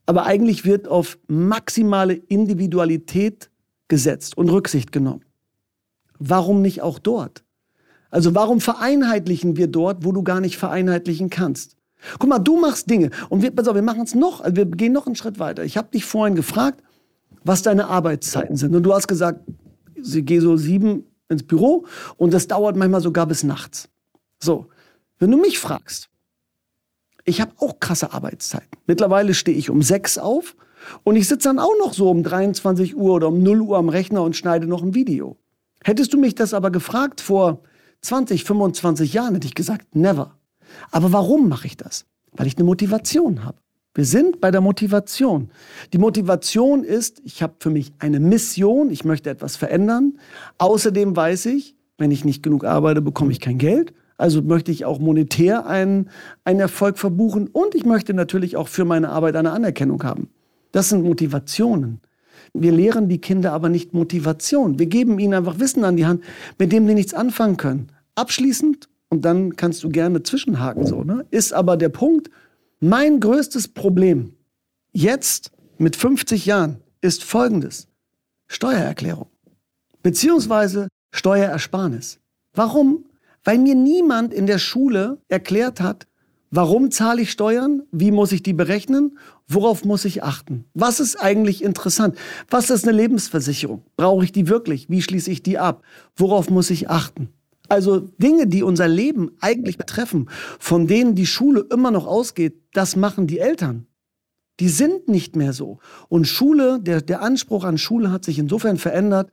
Aber eigentlich wird auf maximale Individualität gesetzt und Rücksicht genommen. Warum nicht auch dort? Also warum vereinheitlichen wir dort, wo du gar nicht vereinheitlichen kannst? Guck mal, du machst Dinge und wir, pass auf, wir machen es noch, wir gehen noch einen Schritt weiter. Ich habe dich vorhin gefragt, was deine Arbeitszeiten sind und du hast gesagt, sie gehe so sieben ins Büro und das dauert manchmal sogar bis nachts. So, wenn du mich fragst, ich habe auch krasse Arbeitszeiten. Mittlerweile stehe ich um sechs auf und ich sitze dann auch noch so um 23 Uhr oder um 0 Uhr am Rechner und schneide noch ein Video. Hättest du mich das aber gefragt vor 20, 25 Jahren, hätte ich gesagt, never. Aber warum mache ich das? Weil ich eine Motivation habe. Wir sind bei der Motivation. Die Motivation ist, ich habe für mich eine Mission, ich möchte etwas verändern. Außerdem weiß ich, wenn ich nicht genug arbeite, bekomme ich kein Geld. Also möchte ich auch monetär einen, einen Erfolg verbuchen und ich möchte natürlich auch für meine Arbeit eine Anerkennung haben. Das sind Motivationen. Wir lehren die Kinder aber nicht Motivation. Wir geben ihnen einfach Wissen an die Hand, mit dem sie nichts anfangen können. Abschließend, und dann kannst du gerne zwischenhaken, so, ne, ist aber der Punkt, mein größtes Problem jetzt mit 50 Jahren ist folgendes. Steuererklärung. Beziehungsweise Steuerersparnis. Warum? weil mir niemand in der Schule erklärt hat, warum zahle ich Steuern, wie muss ich die berechnen, worauf muss ich achten. Was ist eigentlich interessant? Was ist eine Lebensversicherung? Brauche ich die wirklich? Wie schließe ich die ab? Worauf muss ich achten? Also Dinge, die unser Leben eigentlich betreffen, von denen die Schule immer noch ausgeht, das machen die Eltern. Die sind nicht mehr so. Und Schule, der, der Anspruch an Schule hat sich insofern verändert,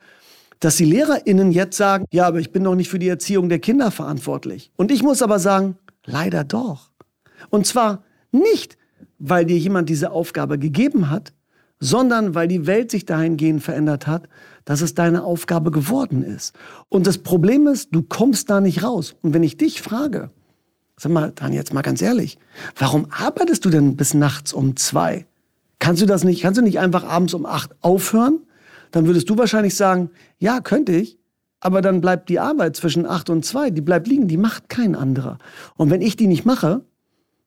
dass die LehrerInnen jetzt sagen, ja, aber ich bin doch nicht für die Erziehung der Kinder verantwortlich. Und ich muss aber sagen, leider doch. Und zwar nicht, weil dir jemand diese Aufgabe gegeben hat, sondern weil die Welt sich dahingehend verändert hat, dass es deine Aufgabe geworden ist. Und das Problem ist, du kommst da nicht raus. Und wenn ich dich frage, Sag mal, dann jetzt mal ganz ehrlich, warum arbeitest du denn bis nachts um zwei? Kannst du das nicht, kannst du nicht einfach abends um acht aufhören? Dann würdest du wahrscheinlich sagen, ja, könnte ich. Aber dann bleibt die Arbeit zwischen acht und zwei, die bleibt liegen, die macht kein anderer. Und wenn ich die nicht mache,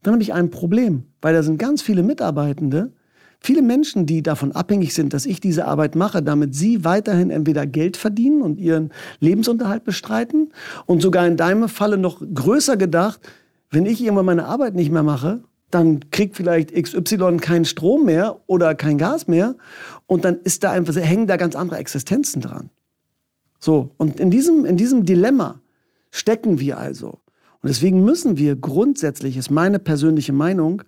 dann habe ich ein Problem, weil da sind ganz viele Mitarbeitende, viele Menschen, die davon abhängig sind, dass ich diese Arbeit mache, damit sie weiterhin entweder Geld verdienen und ihren Lebensunterhalt bestreiten und sogar in deinem Falle noch größer gedacht, wenn ich irgendwann meine Arbeit nicht mehr mache, dann kriegt vielleicht XY keinen Strom mehr oder kein Gas mehr und dann ist da einfach, hängen da ganz andere Existenzen dran. So, und in diesem, in diesem Dilemma stecken wir also. Und deswegen müssen wir grundsätzlich, ist meine persönliche Meinung,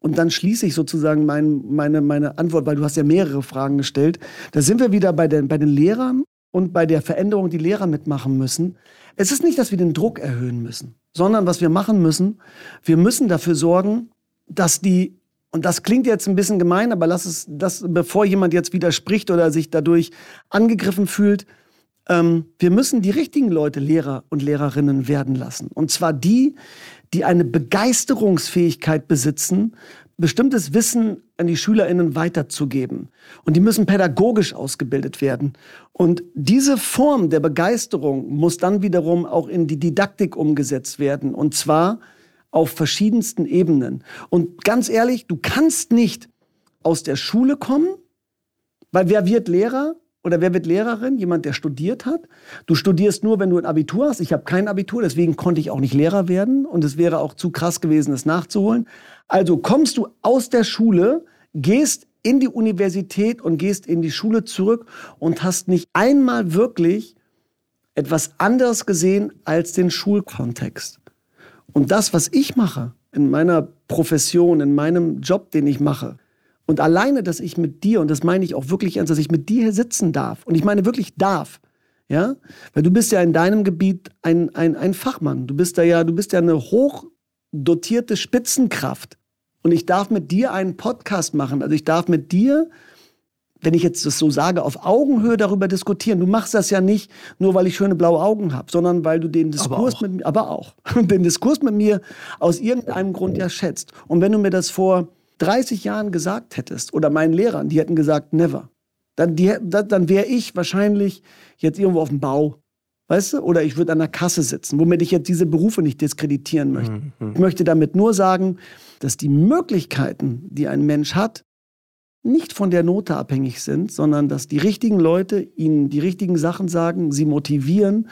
und dann schließe ich sozusagen mein, meine, meine Antwort, weil du hast ja mehrere Fragen gestellt. Da sind wir wieder bei den, bei den Lehrern und bei der Veränderung, die Lehrer mitmachen müssen. Es ist nicht, dass wir den Druck erhöhen müssen, sondern was wir machen müssen, wir müssen dafür sorgen, dass die, und das klingt jetzt ein bisschen gemein, aber lass es, das, bevor jemand jetzt widerspricht oder sich dadurch angegriffen fühlt, ähm, wir müssen die richtigen Leute Lehrer und Lehrerinnen werden lassen. Und zwar die, die eine Begeisterungsfähigkeit besitzen, bestimmtes Wissen an die SchülerInnen weiterzugeben. Und die müssen pädagogisch ausgebildet werden. Und diese Form der Begeisterung muss dann wiederum auch in die Didaktik umgesetzt werden. Und zwar auf verschiedensten Ebenen. Und ganz ehrlich, du kannst nicht aus der Schule kommen, weil wer wird Lehrer? Oder wer wird Lehrerin? Jemand, der studiert hat. Du studierst nur, wenn du ein Abitur hast. Ich habe kein Abitur, deswegen konnte ich auch nicht Lehrer werden. Und es wäre auch zu krass gewesen, es nachzuholen. Also kommst du aus der Schule, gehst in die Universität und gehst in die Schule zurück und hast nicht einmal wirklich etwas anderes gesehen als den Schulkontext. Und das, was ich mache in meiner Profession, in meinem Job, den ich mache, und alleine, dass ich mit dir, und das meine ich auch wirklich ernst, dass ich mit dir hier sitzen darf, und ich meine wirklich darf, ja, weil du bist ja in deinem Gebiet ein, ein, ein Fachmann. Du bist da ja, du bist ja eine hochdotierte Spitzenkraft. Und ich darf mit dir einen Podcast machen. Also ich darf mit dir, wenn ich jetzt das so sage, auf Augenhöhe darüber diskutieren. Du machst das ja nicht nur, weil ich schöne blaue Augen habe, sondern weil du den Diskurs mit mir, aber auch, den Diskurs mit mir aus irgendeinem Grund ja schätzt. Und wenn du mir das vor 30 Jahren gesagt hättest, oder meinen Lehrern, die hätten gesagt, never, dann, dann wäre ich wahrscheinlich jetzt irgendwo auf dem Bau. Weißt du? Oder ich würde an der Kasse sitzen, womit ich jetzt diese Berufe nicht diskreditieren möchte. Mhm. Ich möchte damit nur sagen, dass die Möglichkeiten, die ein Mensch hat, nicht von der Note abhängig sind, sondern dass die richtigen Leute ihnen die richtigen Sachen sagen, sie motivieren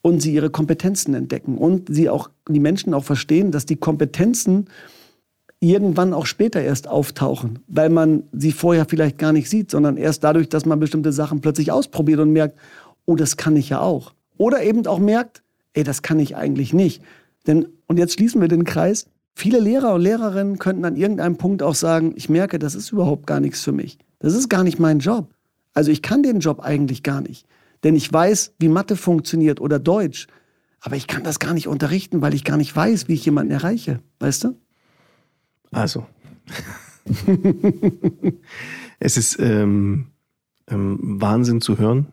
und sie ihre Kompetenzen entdecken und sie auch die Menschen auch verstehen, dass die Kompetenzen irgendwann auch später erst auftauchen, weil man sie vorher vielleicht gar nicht sieht, sondern erst dadurch, dass man bestimmte Sachen plötzlich ausprobiert und merkt, oh, das kann ich ja auch. Oder eben auch merkt, ey, das kann ich eigentlich nicht. Denn, und jetzt schließen wir den Kreis, viele Lehrer und Lehrerinnen könnten an irgendeinem Punkt auch sagen, ich merke, das ist überhaupt gar nichts für mich. Das ist gar nicht mein Job. Also ich kann den Job eigentlich gar nicht. Denn ich weiß, wie Mathe funktioniert oder Deutsch. Aber ich kann das gar nicht unterrichten, weil ich gar nicht weiß, wie ich jemanden erreiche. Weißt du? Also, es ist ähm, ähm, Wahnsinn zu hören.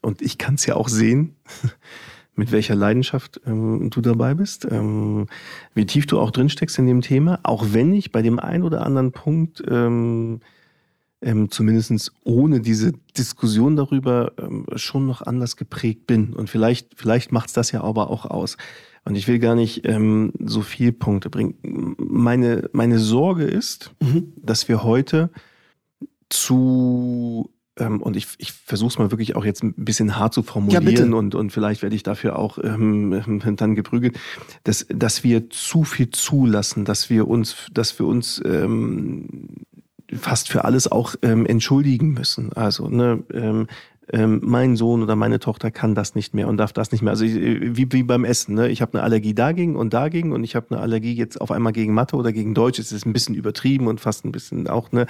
Und ich kann es ja auch sehen, mit welcher Leidenschaft ähm, du dabei bist, ähm, wie tief du auch drinsteckst in dem Thema, auch wenn ich bei dem einen oder anderen Punkt ähm, zumindest ohne diese Diskussion darüber ähm, schon noch anders geprägt bin. Und vielleicht, vielleicht macht es das ja aber auch aus. Und ich will gar nicht ähm, so viel Punkte bringen. Meine, meine Sorge ist, mhm. dass wir heute zu ähm, und ich, ich versuche es mal wirklich auch jetzt ein bisschen hart zu formulieren ja, und, und vielleicht werde ich dafür auch ähm, dann geprügelt, dass, dass wir zu viel zulassen, dass wir uns, dass wir uns ähm, fast für alles auch ähm, entschuldigen müssen. Also ne, ähm, ähm, mein Sohn oder meine Tochter kann das nicht mehr und darf das nicht mehr. Also ich, wie, wie beim Essen. Ne? Ich habe eine Allergie dagegen und dagegen und ich habe eine Allergie jetzt auf einmal gegen Mathe oder gegen Deutsch. Es ist ein bisschen übertrieben und fast ein bisschen auch ne,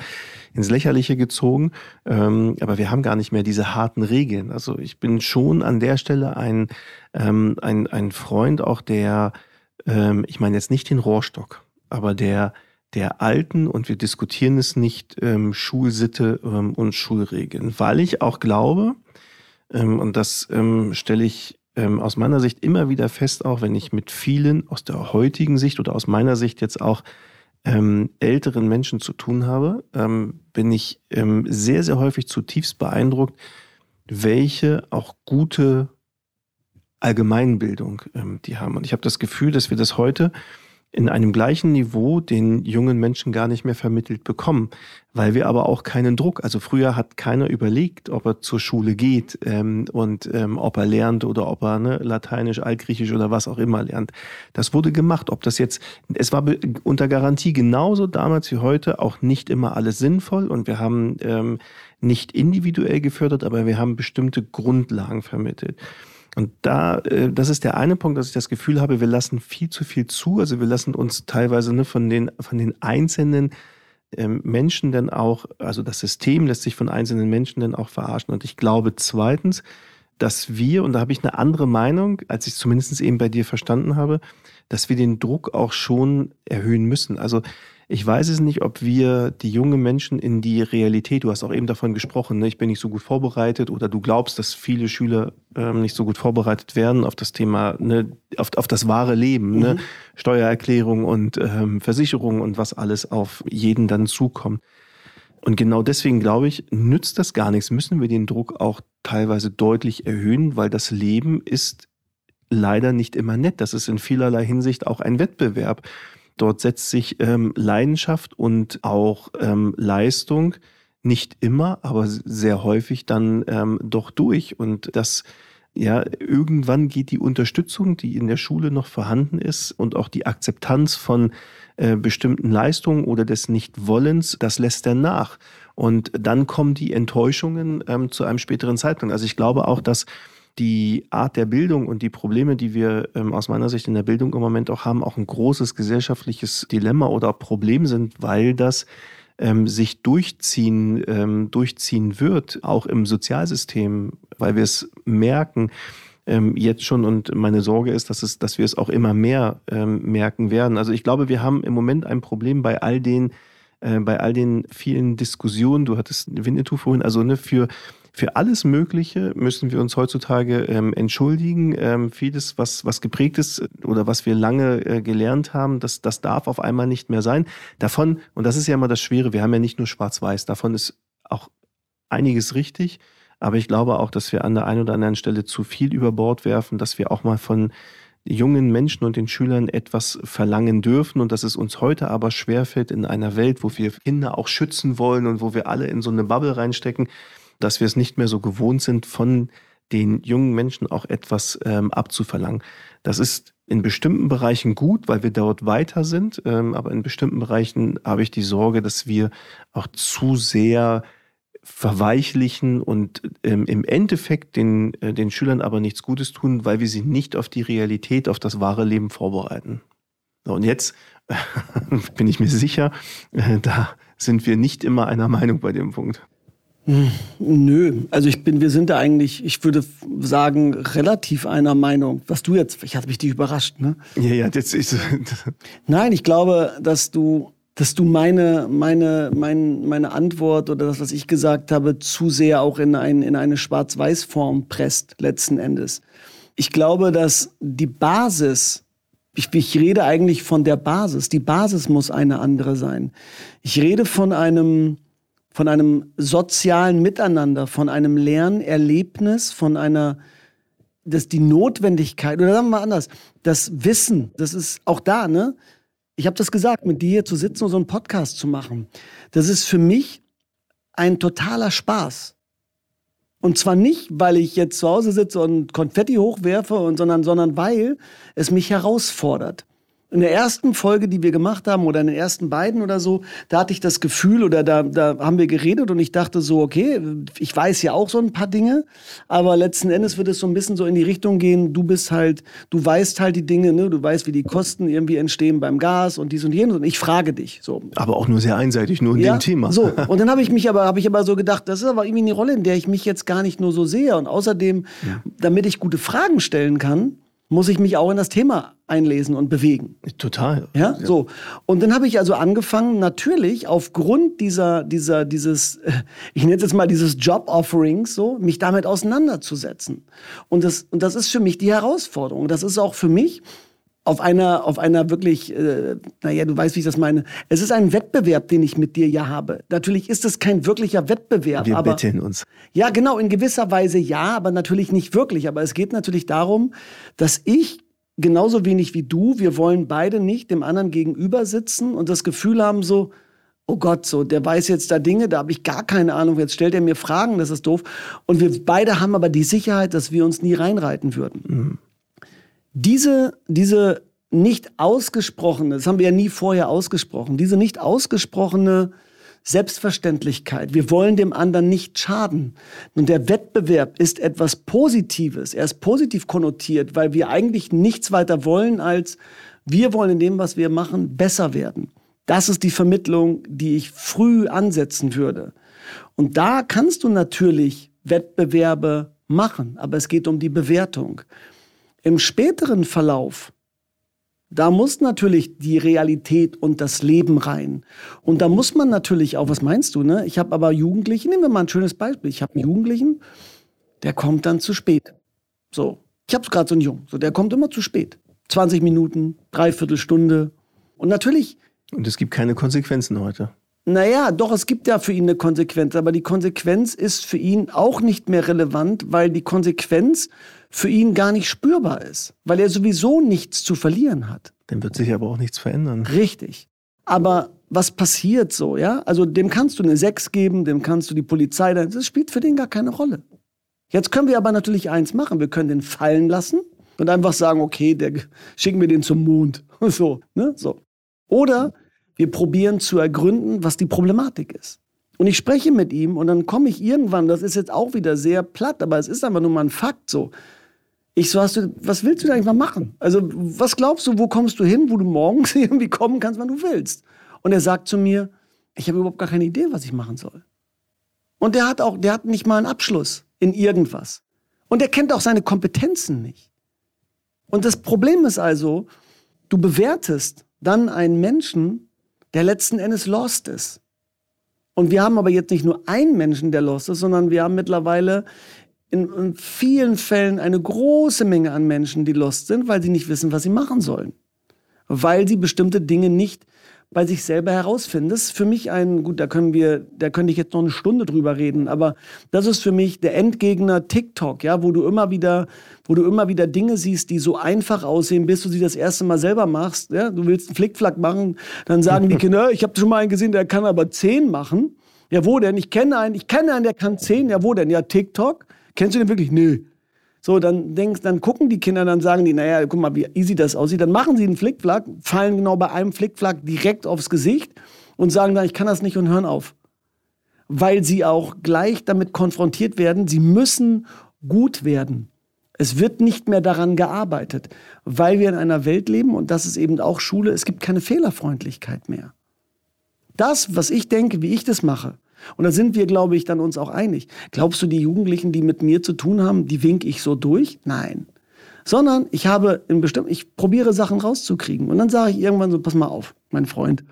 ins Lächerliche gezogen. Ähm, aber wir haben gar nicht mehr diese harten Regeln. Also ich bin schon an der Stelle ein, ähm, ein, ein Freund auch der, ähm, ich meine jetzt nicht den Rohrstock, aber der der alten, und wir diskutieren es nicht, ähm, Schulsitte ähm, und Schulregeln, weil ich auch glaube, ähm, und das ähm, stelle ich ähm, aus meiner Sicht immer wieder fest, auch wenn ich mit vielen aus der heutigen Sicht oder aus meiner Sicht jetzt auch ähm, älteren Menschen zu tun habe, ähm, bin ich ähm, sehr, sehr häufig zutiefst beeindruckt, welche auch gute Allgemeinbildung ähm, die haben. Und ich habe das Gefühl, dass wir das heute in einem gleichen Niveau den jungen Menschen gar nicht mehr vermittelt bekommen, weil wir aber auch keinen Druck, also früher hat keiner überlegt, ob er zur Schule geht ähm, und ähm, ob er lernt oder ob er ne, Lateinisch, Altgriechisch oder was auch immer lernt. Das wurde gemacht, ob das jetzt, es war unter Garantie genauso damals wie heute auch nicht immer alles sinnvoll und wir haben ähm, nicht individuell gefördert, aber wir haben bestimmte Grundlagen vermittelt. Und da, äh, das ist der eine Punkt, dass ich das Gefühl habe, wir lassen viel zu viel zu. Also wir lassen uns teilweise ne, von den, von den einzelnen ähm, Menschen dann auch, also das System lässt sich von einzelnen Menschen dann auch verarschen. Und ich glaube zweitens, dass wir, und da habe ich eine andere Meinung, als ich es zumindest eben bei dir verstanden habe, dass wir den Druck auch schon erhöhen müssen. Also ich weiß es nicht, ob wir die jungen Menschen in die Realität, du hast auch eben davon gesprochen, ne, ich bin nicht so gut vorbereitet oder du glaubst, dass viele Schüler ähm, nicht so gut vorbereitet werden auf das Thema, ne, auf, auf das wahre Leben, ne, mhm. ne, Steuererklärung und ähm, Versicherung und was alles auf jeden dann zukommt. Und genau deswegen glaube ich, nützt das gar nichts, müssen wir den Druck auch teilweise deutlich erhöhen, weil das Leben ist leider nicht immer nett. Das ist in vielerlei Hinsicht auch ein Wettbewerb. Dort setzt sich ähm, Leidenschaft und auch ähm, Leistung nicht immer, aber sehr häufig dann ähm, doch durch. Und das, ja, irgendwann geht die Unterstützung, die in der Schule noch vorhanden ist und auch die Akzeptanz von äh, bestimmten Leistungen oder des Nichtwollens, das lässt er nach. Und dann kommen die Enttäuschungen ähm, zu einem späteren Zeitpunkt. Also ich glaube auch, dass die Art der Bildung und die Probleme, die wir ähm, aus meiner Sicht in der Bildung im Moment auch haben, auch ein großes gesellschaftliches Dilemma oder Problem sind, weil das ähm, sich durchziehen, ähm, durchziehen wird, auch im Sozialsystem, weil wir es merken, ähm, jetzt schon und meine Sorge ist, dass, es, dass wir es auch immer mehr ähm, merken werden. Also ich glaube, wir haben im Moment ein Problem bei all den, äh, bei all den vielen Diskussionen, du hattest Winnetou vorhin, also ne, für für alles Mögliche müssen wir uns heutzutage ähm, entschuldigen. Ähm, vieles, was, was geprägt ist oder was wir lange äh, gelernt haben, das, das darf auf einmal nicht mehr sein. Davon, und das ist ja immer das Schwere, wir haben ja nicht nur Schwarz-Weiß, davon ist auch einiges richtig. Aber ich glaube auch, dass wir an der einen oder anderen Stelle zu viel über Bord werfen, dass wir auch mal von jungen Menschen und den Schülern etwas verlangen dürfen und dass es uns heute aber schwerfällt in einer Welt, wo wir Kinder auch schützen wollen und wo wir alle in so eine Bubble reinstecken, dass wir es nicht mehr so gewohnt sind, von den jungen Menschen auch etwas ähm, abzuverlangen. Das ist in bestimmten Bereichen gut, weil wir dort weiter sind, ähm, aber in bestimmten Bereichen habe ich die Sorge, dass wir auch zu sehr verweichlichen und ähm, im Endeffekt den, äh, den Schülern aber nichts Gutes tun, weil wir sie nicht auf die Realität, auf das wahre Leben vorbereiten. So, und jetzt bin ich mir sicher, äh, da sind wir nicht immer einer Meinung bei dem Punkt. Nö, also ich bin, wir sind da eigentlich, ich würde sagen, relativ einer Meinung. Was du jetzt, ich hatte mich dich überrascht, ne? Ja, ja, das ist. Nein, ich glaube, dass du, dass du meine, meine, mein, meine Antwort oder das, was ich gesagt habe, zu sehr auch in, ein, in eine Schwarz-Weiß-Form presst, letzten Endes. Ich glaube, dass die Basis, ich, ich rede eigentlich von der Basis, die Basis muss eine andere sein. Ich rede von einem, von einem sozialen Miteinander, von einem Lernerlebnis, von einer, dass die Notwendigkeit, oder sagen wir mal anders, das Wissen, das ist auch da, ne? Ich habe das gesagt, mit dir hier zu sitzen und so einen Podcast zu machen. Das ist für mich ein totaler Spaß. Und zwar nicht, weil ich jetzt zu Hause sitze und Konfetti hochwerfe, und, sondern, sondern weil es mich herausfordert in der ersten Folge, die wir gemacht haben, oder in den ersten beiden oder so, da hatte ich das Gefühl, oder da, da haben wir geredet und ich dachte so, okay, ich weiß ja auch so ein paar Dinge, aber letzten Endes wird es so ein bisschen so in die Richtung gehen, du bist halt, du weißt halt die Dinge, ne? du weißt, wie die Kosten irgendwie entstehen beim Gas und dies und jenes und ich frage dich. So. Aber auch nur sehr einseitig, nur in ja, dem Thema. So, und dann habe ich mich aber, habe ich aber so gedacht, das ist aber irgendwie eine Rolle, in der ich mich jetzt gar nicht nur so sehe und außerdem, ja. damit ich gute Fragen stellen kann, muss ich mich auch in das Thema einlesen und bewegen. Total. Ja, ja. so. Und dann habe ich also angefangen, natürlich aufgrund dieser, dieser, dieses, ich nenne es jetzt mal dieses Job-Offerings, so, mich damit auseinanderzusetzen. Und das, und das ist für mich die Herausforderung. Das ist auch für mich, auf einer, auf einer wirklich, äh, naja, du weißt, wie ich das meine. Es ist ein Wettbewerb, den ich mit dir ja habe. Natürlich ist es kein wirklicher Wettbewerb. Wir aber, betteln uns. Ja, genau, in gewisser Weise ja, aber natürlich nicht wirklich. Aber es geht natürlich darum, dass ich genauso wenig wie du, wir wollen beide nicht dem anderen gegenüber sitzen und das Gefühl haben so, oh Gott, so, der weiß jetzt da Dinge, da habe ich gar keine Ahnung, jetzt stellt er mir Fragen, das ist doof. Und wir beide haben aber die Sicherheit, dass wir uns nie reinreiten würden. Mhm diese, diese nicht ausgesprochene, das haben wir ja nie vorher ausgesprochen, diese nicht ausgesprochene Selbstverständlichkeit. Wir wollen dem anderen nicht schaden. Und der Wettbewerb ist etwas Positives. Er ist positiv konnotiert, weil wir eigentlich nichts weiter wollen, als wir wollen in dem, was wir machen, besser werden. Das ist die Vermittlung, die ich früh ansetzen würde. Und da kannst du natürlich Wettbewerbe machen, aber es geht um die Bewertung. Im späteren Verlauf, da muss natürlich die Realität und das Leben rein. Und da muss man natürlich auch, was meinst du, ne? Ich habe aber Jugendlichen, nehmen wir mal ein schönes Beispiel. Ich habe einen Jugendlichen, der kommt dann zu spät. So, ich habe gerade so einen Jungen, so der kommt immer zu spät. 20 Minuten, dreiviertel Stunde. Und natürlich. Und es gibt keine Konsequenzen heute. Naja, doch, es gibt ja für ihn eine Konsequenz, aber die Konsequenz ist für ihn auch nicht mehr relevant, weil die Konsequenz für ihn gar nicht spürbar ist, weil er sowieso nichts zu verlieren hat. Dann wird sich aber auch nichts verändern. Richtig. Aber was passiert so, ja? Also dem kannst du eine 6 geben, dem kannst du die Polizei, das spielt für den gar keine Rolle. Jetzt können wir aber natürlich eins machen, wir können den fallen lassen und einfach sagen, okay, der, schicken wir den zum Mond. So, ne? So. Oder wir probieren zu ergründen, was die Problematik ist. Und ich spreche mit ihm und dann komme ich irgendwann, das ist jetzt auch wieder sehr platt, aber es ist einfach nur mal ein Fakt so. Ich so, hast du, was willst du da eigentlich mal machen? Also, was glaubst du, wo kommst du hin, wo du morgens irgendwie kommen kannst, wann du willst? Und er sagt zu mir, ich habe überhaupt gar keine Idee, was ich machen soll. Und der hat auch, der hat nicht mal einen Abschluss in irgendwas. Und er kennt auch seine Kompetenzen nicht. Und das Problem ist also, du bewertest dann einen Menschen der letzten Endes lost ist. Und wir haben aber jetzt nicht nur einen Menschen, der lost ist, sondern wir haben mittlerweile in, vielen Fällen eine große Menge an Menschen, die lost sind, weil sie nicht wissen, was sie machen sollen. Weil sie bestimmte Dinge nicht bei sich selber herausfinden. Das ist für mich ein, gut, da können wir, da könnte ich jetzt noch eine Stunde drüber reden, aber das ist für mich der Endgegner TikTok, ja, wo du immer wieder, wo du immer wieder Dinge siehst, die so einfach aussehen, bis du sie das erste Mal selber machst, ja, du willst einen Flickflack machen, dann sagen die Kinder, ich habe schon mal einen gesehen, der kann aber zehn machen. Ja, wo denn? Ich kenne einen, ich kenne einen, der kann zehn. Ja, wo denn? Ja, TikTok. Kennst du den wirklich? Nö. So, dann denkst, dann gucken die Kinder, dann sagen die, naja, guck mal, wie easy das aussieht. Dann machen sie einen Flickflack, fallen genau bei einem Flickflack direkt aufs Gesicht und sagen dann, ich kann das nicht und hören auf. Weil sie auch gleich damit konfrontiert werden, sie müssen gut werden. Es wird nicht mehr daran gearbeitet, weil wir in einer Welt leben und das ist eben auch Schule, es gibt keine Fehlerfreundlichkeit mehr. Das, was ich denke, wie ich das mache, und da sind wir, glaube ich, dann uns auch einig. Glaubst du, die Jugendlichen, die mit mir zu tun haben, die wink ich so durch? Nein. Sondern ich habe in bestimmt, ich probiere Sachen rauszukriegen. Und dann sage ich irgendwann so, pass mal auf, mein Freund.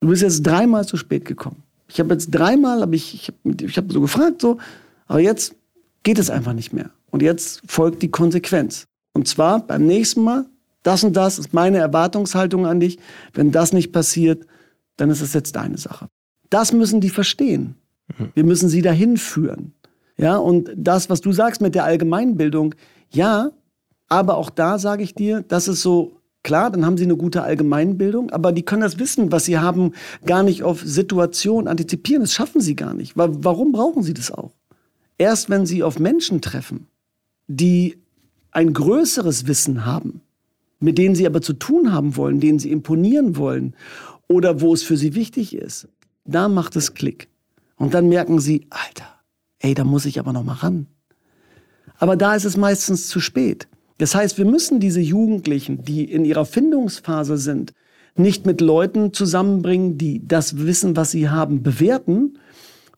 Du bist jetzt dreimal zu spät gekommen. Ich habe jetzt dreimal, hab ich, ich habe ich hab so gefragt, so, aber jetzt geht es einfach nicht mehr. Und jetzt folgt die Konsequenz. Und zwar beim nächsten Mal, das und das ist meine Erwartungshaltung an dich. Wenn das nicht passiert, dann ist es jetzt deine Sache. Das müssen die verstehen. Wir müssen sie dahin führen. Ja, und das, was du sagst mit der Allgemeinbildung, ja, aber auch da sage ich dir, das ist so, klar, dann haben sie eine gute Allgemeinbildung, aber die können das Wissen, was sie haben, gar nicht auf Situation antizipieren. Das schaffen sie gar nicht. Warum brauchen sie das auch? Erst wenn sie auf Menschen treffen, die ein größeres Wissen haben, mit denen sie aber zu tun haben wollen, denen sie imponieren wollen oder wo es für sie wichtig ist, da macht es Klick. Und dann merken sie, Alter, ey, da muss ich aber noch mal ran. Aber da ist es meistens zu spät. Das heißt, wir müssen diese Jugendlichen, die in ihrer Findungsphase sind, nicht mit Leuten zusammenbringen, die das Wissen, was sie haben, bewerten,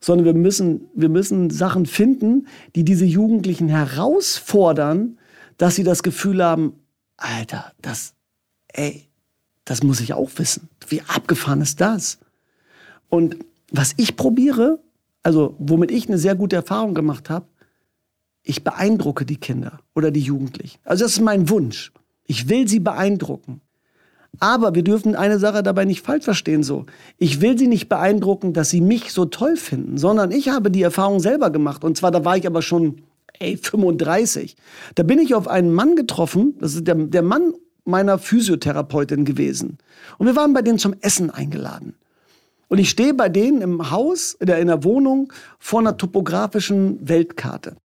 sondern wir müssen, wir müssen Sachen finden, die diese Jugendlichen herausfordern, dass sie das Gefühl haben, Alter, das, ey, das muss ich auch wissen. Wie abgefahren ist das? Und was ich probiere, also womit ich eine sehr gute Erfahrung gemacht habe, ich beeindrucke die Kinder oder die Jugendlichen. Also das ist mein Wunsch. Ich will sie beeindrucken. Aber wir dürfen eine Sache dabei nicht falsch verstehen so. Ich will sie nicht beeindrucken, dass sie mich so toll finden, sondern ich habe die Erfahrung selber gemacht. Und zwar, da war ich aber schon, ey, 35. Da bin ich auf einen Mann getroffen, das ist der, der Mann meiner Physiotherapeutin gewesen. Und wir waren bei denen zum Essen eingeladen. Und ich stehe bei denen im Haus, in der, in der Wohnung, vor einer topografischen Weltkarte.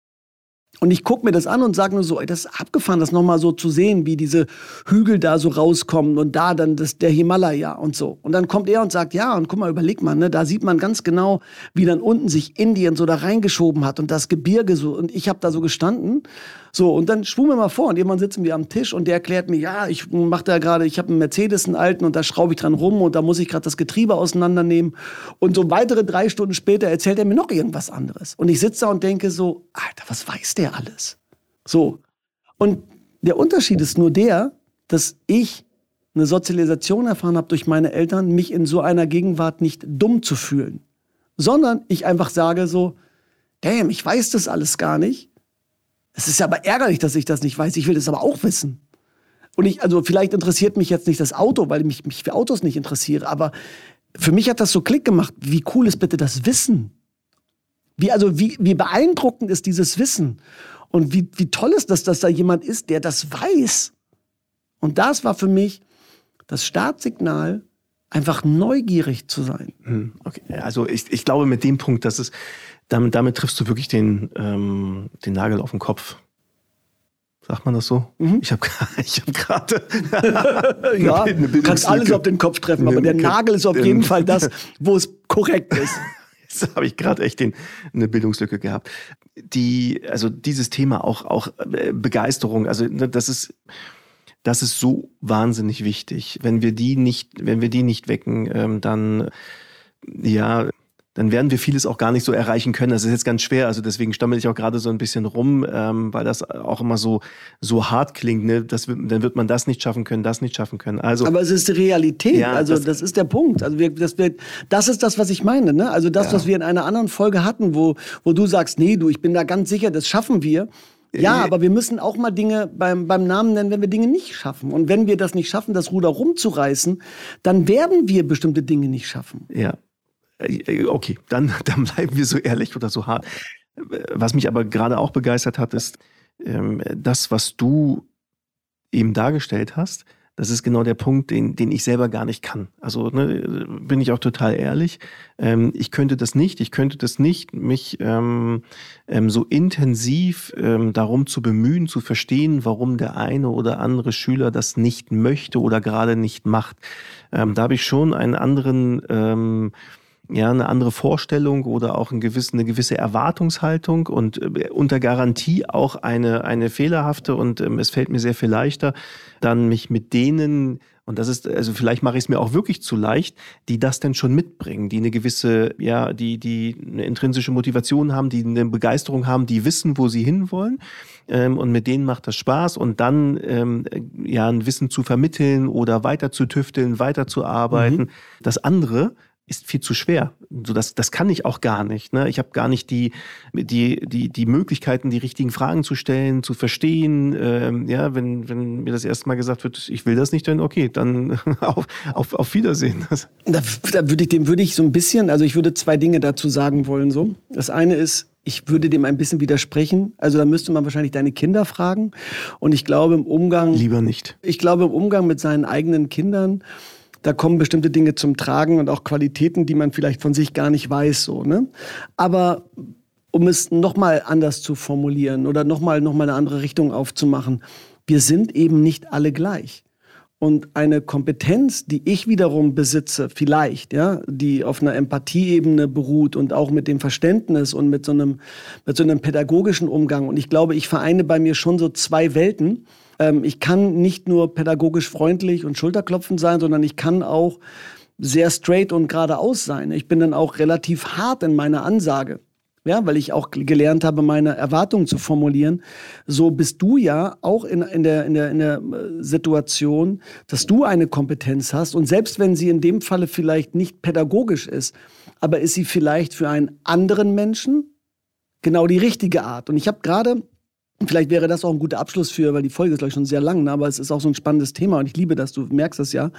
Und ich gucke mir das an und sage nur so, ey, das ist abgefahren, das nochmal so zu sehen, wie diese Hügel da so rauskommen und da dann das, der Himalaya und so. Und dann kommt er und sagt, ja, und guck mal, überleg mal, ne, da sieht man ganz genau, wie dann unten sich Indien so da reingeschoben hat und das Gebirge so. Und ich habe da so gestanden so, und dann schwumm mir mal vor und irgendwann sitzen wir am Tisch und der erklärt mir, ja, ich mache da gerade, ich habe einen Mercedes, einen alten und da schraube ich dran rum und da muss ich gerade das Getriebe auseinandernehmen. Und so weitere drei Stunden später erzählt er mir noch irgendwas anderes. Und ich sitze da und denke so, Alter, was weiß der alles? So. Und der Unterschied ist nur der, dass ich eine Sozialisation erfahren habe durch meine Eltern, mich in so einer Gegenwart nicht dumm zu fühlen, sondern ich einfach sage so, damn, ich weiß das alles gar nicht es ist aber ärgerlich, dass ich das nicht weiß. Ich will das aber auch wissen. Und ich, also vielleicht interessiert mich jetzt nicht das Auto, weil ich mich für Autos nicht interessiere, aber für mich hat das so Klick gemacht. Wie cool ist bitte das Wissen? Wie, also wie, wie beeindruckend ist dieses Wissen? Und wie, wie toll ist das, dass da jemand ist, der das weiß? Und das war für mich das Startsignal, einfach neugierig zu sein. Hm, okay. Also ich, ich glaube mit dem Punkt, dass es damit, damit triffst du wirklich den, ähm, den Nagel auf den Kopf. Sagt man das so? Mhm. Ich habe ich hab gerade. ja, du kannst alles auf den Kopf treffen, aber der Nagel ist auf jeden Fall das, wo es korrekt ist. Jetzt habe ich gerade echt den, eine Bildungslücke gehabt. Die, also dieses Thema auch, auch äh, Begeisterung, also ne, das ist, das ist so wahnsinnig wichtig. Wenn wir die nicht, wenn wir die nicht wecken, ähm, dann ja, dann werden wir vieles auch gar nicht so erreichen können. Das ist jetzt ganz schwer, also deswegen stammel ich auch gerade so ein bisschen rum, ähm, weil das auch immer so so hart klingt. Ne? Das, dann wird man das nicht schaffen können, das nicht schaffen können. Also, Aber es ist die Realität, ja, also das, das, ist der Punkt. Also wir, das, wir, das ist das, was ich meine. Ne? Also das, ja. was wir in einer anderen Folge hatten, wo, wo du sagst, nee, du, ich bin da ganz sicher, das schaffen wir. Ja, äh, aber wir müssen auch mal Dinge beim, beim Namen nennen, wenn wir Dinge nicht schaffen. Und wenn wir das nicht schaffen, das Ruder rumzureißen, dann werden wir bestimmte Dinge nicht schaffen. Ja, okay, dann, dann bleiben wir so ehrlich oder so hart. Was mich aber gerade auch begeistert hat, ist ähm, das, was du eben dargestellt hast. Das ist genau der Punkt, den, den ich selber gar nicht kann. Also ne, bin ich auch total ehrlich. Ähm, ich könnte das nicht. Ich könnte das nicht, mich ähm, ähm, so intensiv ähm, darum zu bemühen, zu verstehen, warum der eine oder andere Schüler das nicht möchte oder gerade nicht macht. Ähm, da habe ich schon einen anderen ähm, ja, eine andere Vorstellung oder auch ein gewiss, eine gewisse Erwartungshaltung und äh, unter Garantie auch eine, eine fehlerhafte und ähm, es fällt mir sehr viel leichter, dann mich mit denen und das ist, also vielleicht mache ich es mir auch wirklich zu leicht, die das denn schon mitbringen, die eine gewisse, ja, die, die eine intrinsische Motivation haben, die eine Begeisterung haben, die wissen, wo sie hinwollen. Ähm, und mit denen macht das Spaß. Und dann ähm, ja ein Wissen zu vermitteln oder weiter zu tüfteln, weiter zu arbeiten. Mhm. Das andere ist viel zu schwer. So das, das kann ich auch gar nicht. Ne? Ich habe gar nicht die, die, die, die Möglichkeiten, die richtigen Fragen zu stellen, zu verstehen. Ähm, ja, wenn, wenn mir das erste Mal gesagt wird, ich will das nicht, dann okay, dann auf, auf, auf Wiedersehen. Da, da würde ich, dem würde ich so ein bisschen, also ich würde zwei Dinge dazu sagen wollen. So. Das eine ist, ich würde dem ein bisschen widersprechen. Also da müsste man wahrscheinlich deine Kinder fragen. Und ich glaube im Umgang. Lieber nicht. Ich glaube im Umgang mit seinen eigenen Kindern da kommen bestimmte Dinge zum Tragen und auch Qualitäten, die man vielleicht von sich gar nicht weiß. So, ne? Aber um es nochmal anders zu formulieren oder nochmal noch mal eine andere Richtung aufzumachen, wir sind eben nicht alle gleich. Und eine Kompetenz, die ich wiederum besitze, vielleicht, ja, die auf einer Empathieebene beruht und auch mit dem Verständnis und mit so einem, mit so einem pädagogischen Umgang. Und ich glaube, ich vereine bei mir schon so zwei Welten. Ähm, ich kann nicht nur pädagogisch freundlich und Schulterklopfen sein, sondern ich kann auch sehr straight und geradeaus sein. Ich bin dann auch relativ hart in meiner Ansage. ja, weil ich auch gelernt habe, meine Erwartungen zu formulieren. So bist du ja auch in, in, der, in, der, in der äh, Situation, dass du eine Kompetenz hast und selbst wenn sie in dem Falle vielleicht nicht pädagogisch ist, aber ist sie vielleicht für einen anderen Menschen genau die richtige Art. Und ich habe gerade Vielleicht wäre das auch ein guter Abschluss für, weil die Folge ist, glaube ich, schon sehr lang, ne? aber es ist auch so ein spannendes Thema und ich liebe das, du merkst das ja.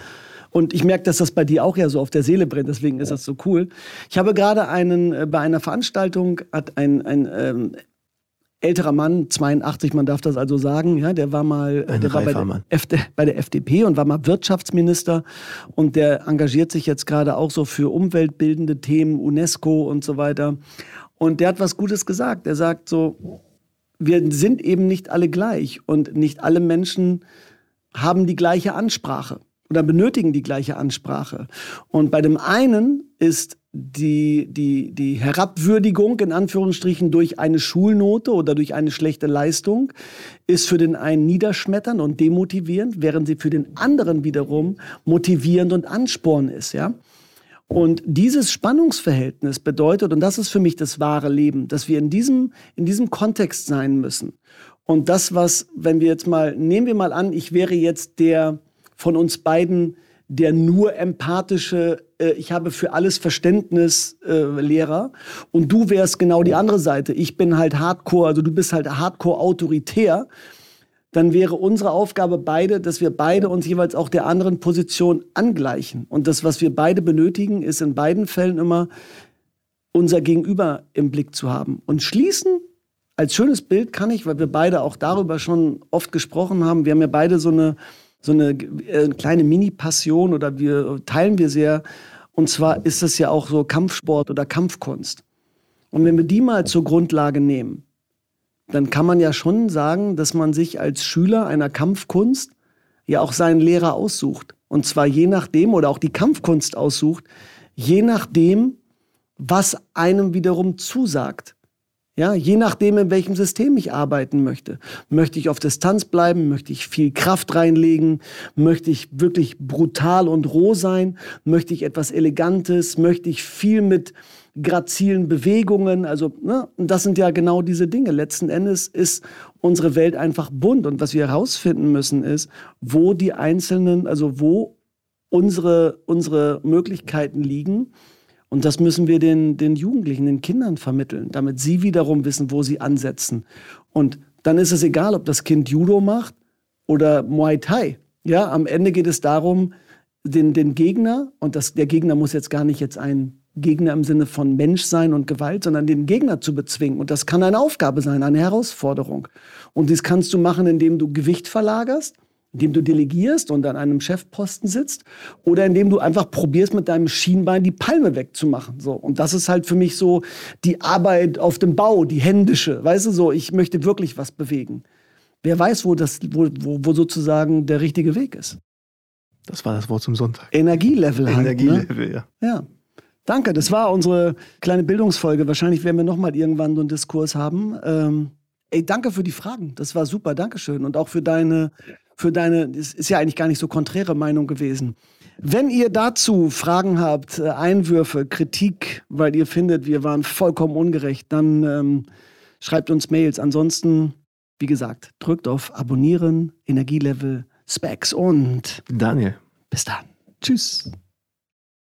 Und ich merke, dass das bei dir auch ja so auf der Seele brennt, deswegen ist das so cool. Ich habe gerade einen, äh, bei einer Veranstaltung hat ein, ein ähm, älterer Mann, 82, man darf das also sagen, ja, der war mal ein der war bei, der bei der FDP und war mal Wirtschaftsminister und der engagiert sich jetzt gerade auch so für umweltbildende Themen, UNESCO und so weiter. Und der hat was Gutes gesagt. Er sagt so, wir sind eben nicht alle gleich und nicht alle Menschen haben die gleiche Ansprache oder benötigen die gleiche Ansprache. Und bei dem einen ist die, die, die Herabwürdigung in Anführungsstrichen durch eine Schulnote oder durch eine schlechte Leistung ist für den einen niederschmetternd und demotivierend, während sie für den anderen wiederum motivierend und ansporn ist, ja. Und dieses Spannungsverhältnis bedeutet, und das ist für mich das wahre Leben, dass wir in diesem, in diesem Kontext sein müssen. Und das, was, wenn wir jetzt mal, nehmen wir mal an, ich wäre jetzt der, von uns beiden der nur empathische, äh, ich habe für alles Verständnis äh, Lehrer und du wärst genau die andere Seite. Ich bin halt Hardcore, also du bist halt Hardcore autoritär. Dann wäre unsere Aufgabe beide, dass wir beide uns jeweils auch der anderen Position angleichen. Und das, was wir beide benötigen, ist in beiden Fällen immer unser Gegenüber im Blick zu haben. Und schließen als schönes Bild kann ich, weil wir beide auch darüber schon oft gesprochen haben, wir haben ja beide so eine so eine äh, kleine Mini-Passion oder wir teilen wir sehr. Und zwar ist es ja auch so Kampfsport oder Kampfkunst. Und wenn wir die mal zur Grundlage nehmen, dann kann man ja schon sagen, dass man sich als Schüler einer Kampfkunst ja auch seinen Lehrer aussucht. Und zwar je nachdem, oder auch die Kampfkunst aussucht, je nachdem, was einem wiederum zusagt. Ja, je nachdem, in welchem System ich arbeiten möchte. Möchte ich auf Distanz bleiben? Möchte ich viel Kraft reinlegen? Möchte ich wirklich brutal und roh sein? Möchte ich etwas Elegantes? Möchte ich viel mit grazilen Bewegungen? Also, ne? Und das sind ja genau diese Dinge. Letzten Endes ist unsere Welt einfach bunt. Und was wir herausfinden müssen, ist, wo die einzelnen, also wo unsere, unsere Möglichkeiten liegen und das müssen wir den, den Jugendlichen, den Kindern vermitteln, damit sie wiederum wissen, wo sie ansetzen. Und dann ist es egal, ob das Kind Judo macht oder Muay Thai. Ja, am Ende geht es darum, den, den Gegner, und das, der Gegner muss jetzt gar nicht jetzt ein Gegner im Sinne von Mensch sein und Gewalt, sondern den Gegner zu bezwingen. Und das kann eine Aufgabe sein, eine Herausforderung. Und das kannst du machen, indem du Gewicht verlagerst indem du delegierst und an einem Chefposten sitzt oder indem du einfach probierst, mit deinem Schienbein die Palme wegzumachen. So. Und das ist halt für mich so die Arbeit auf dem Bau, die händische. Weißt du, so, ich möchte wirklich was bewegen. Wer weiß, wo, das, wo, wo, wo sozusagen der richtige Weg ist. Das war das Wort zum Sonntag. Energielevel. Halt, Energielevel, ne? ja. Ja. Danke, das war unsere kleine Bildungsfolge. Wahrscheinlich werden wir noch mal irgendwann so einen Diskurs haben. Ähm, ey, danke für die Fragen. Das war super. Dankeschön. Und auch für deine für deine, das ist ja eigentlich gar nicht so konträre Meinung gewesen. Wenn ihr dazu Fragen habt, äh, Einwürfe, Kritik, weil ihr findet, wir waren vollkommen ungerecht, dann ähm, schreibt uns Mails. Ansonsten, wie gesagt, drückt auf Abonnieren, Energielevel, Specs und Daniel. Bis dann. Tschüss.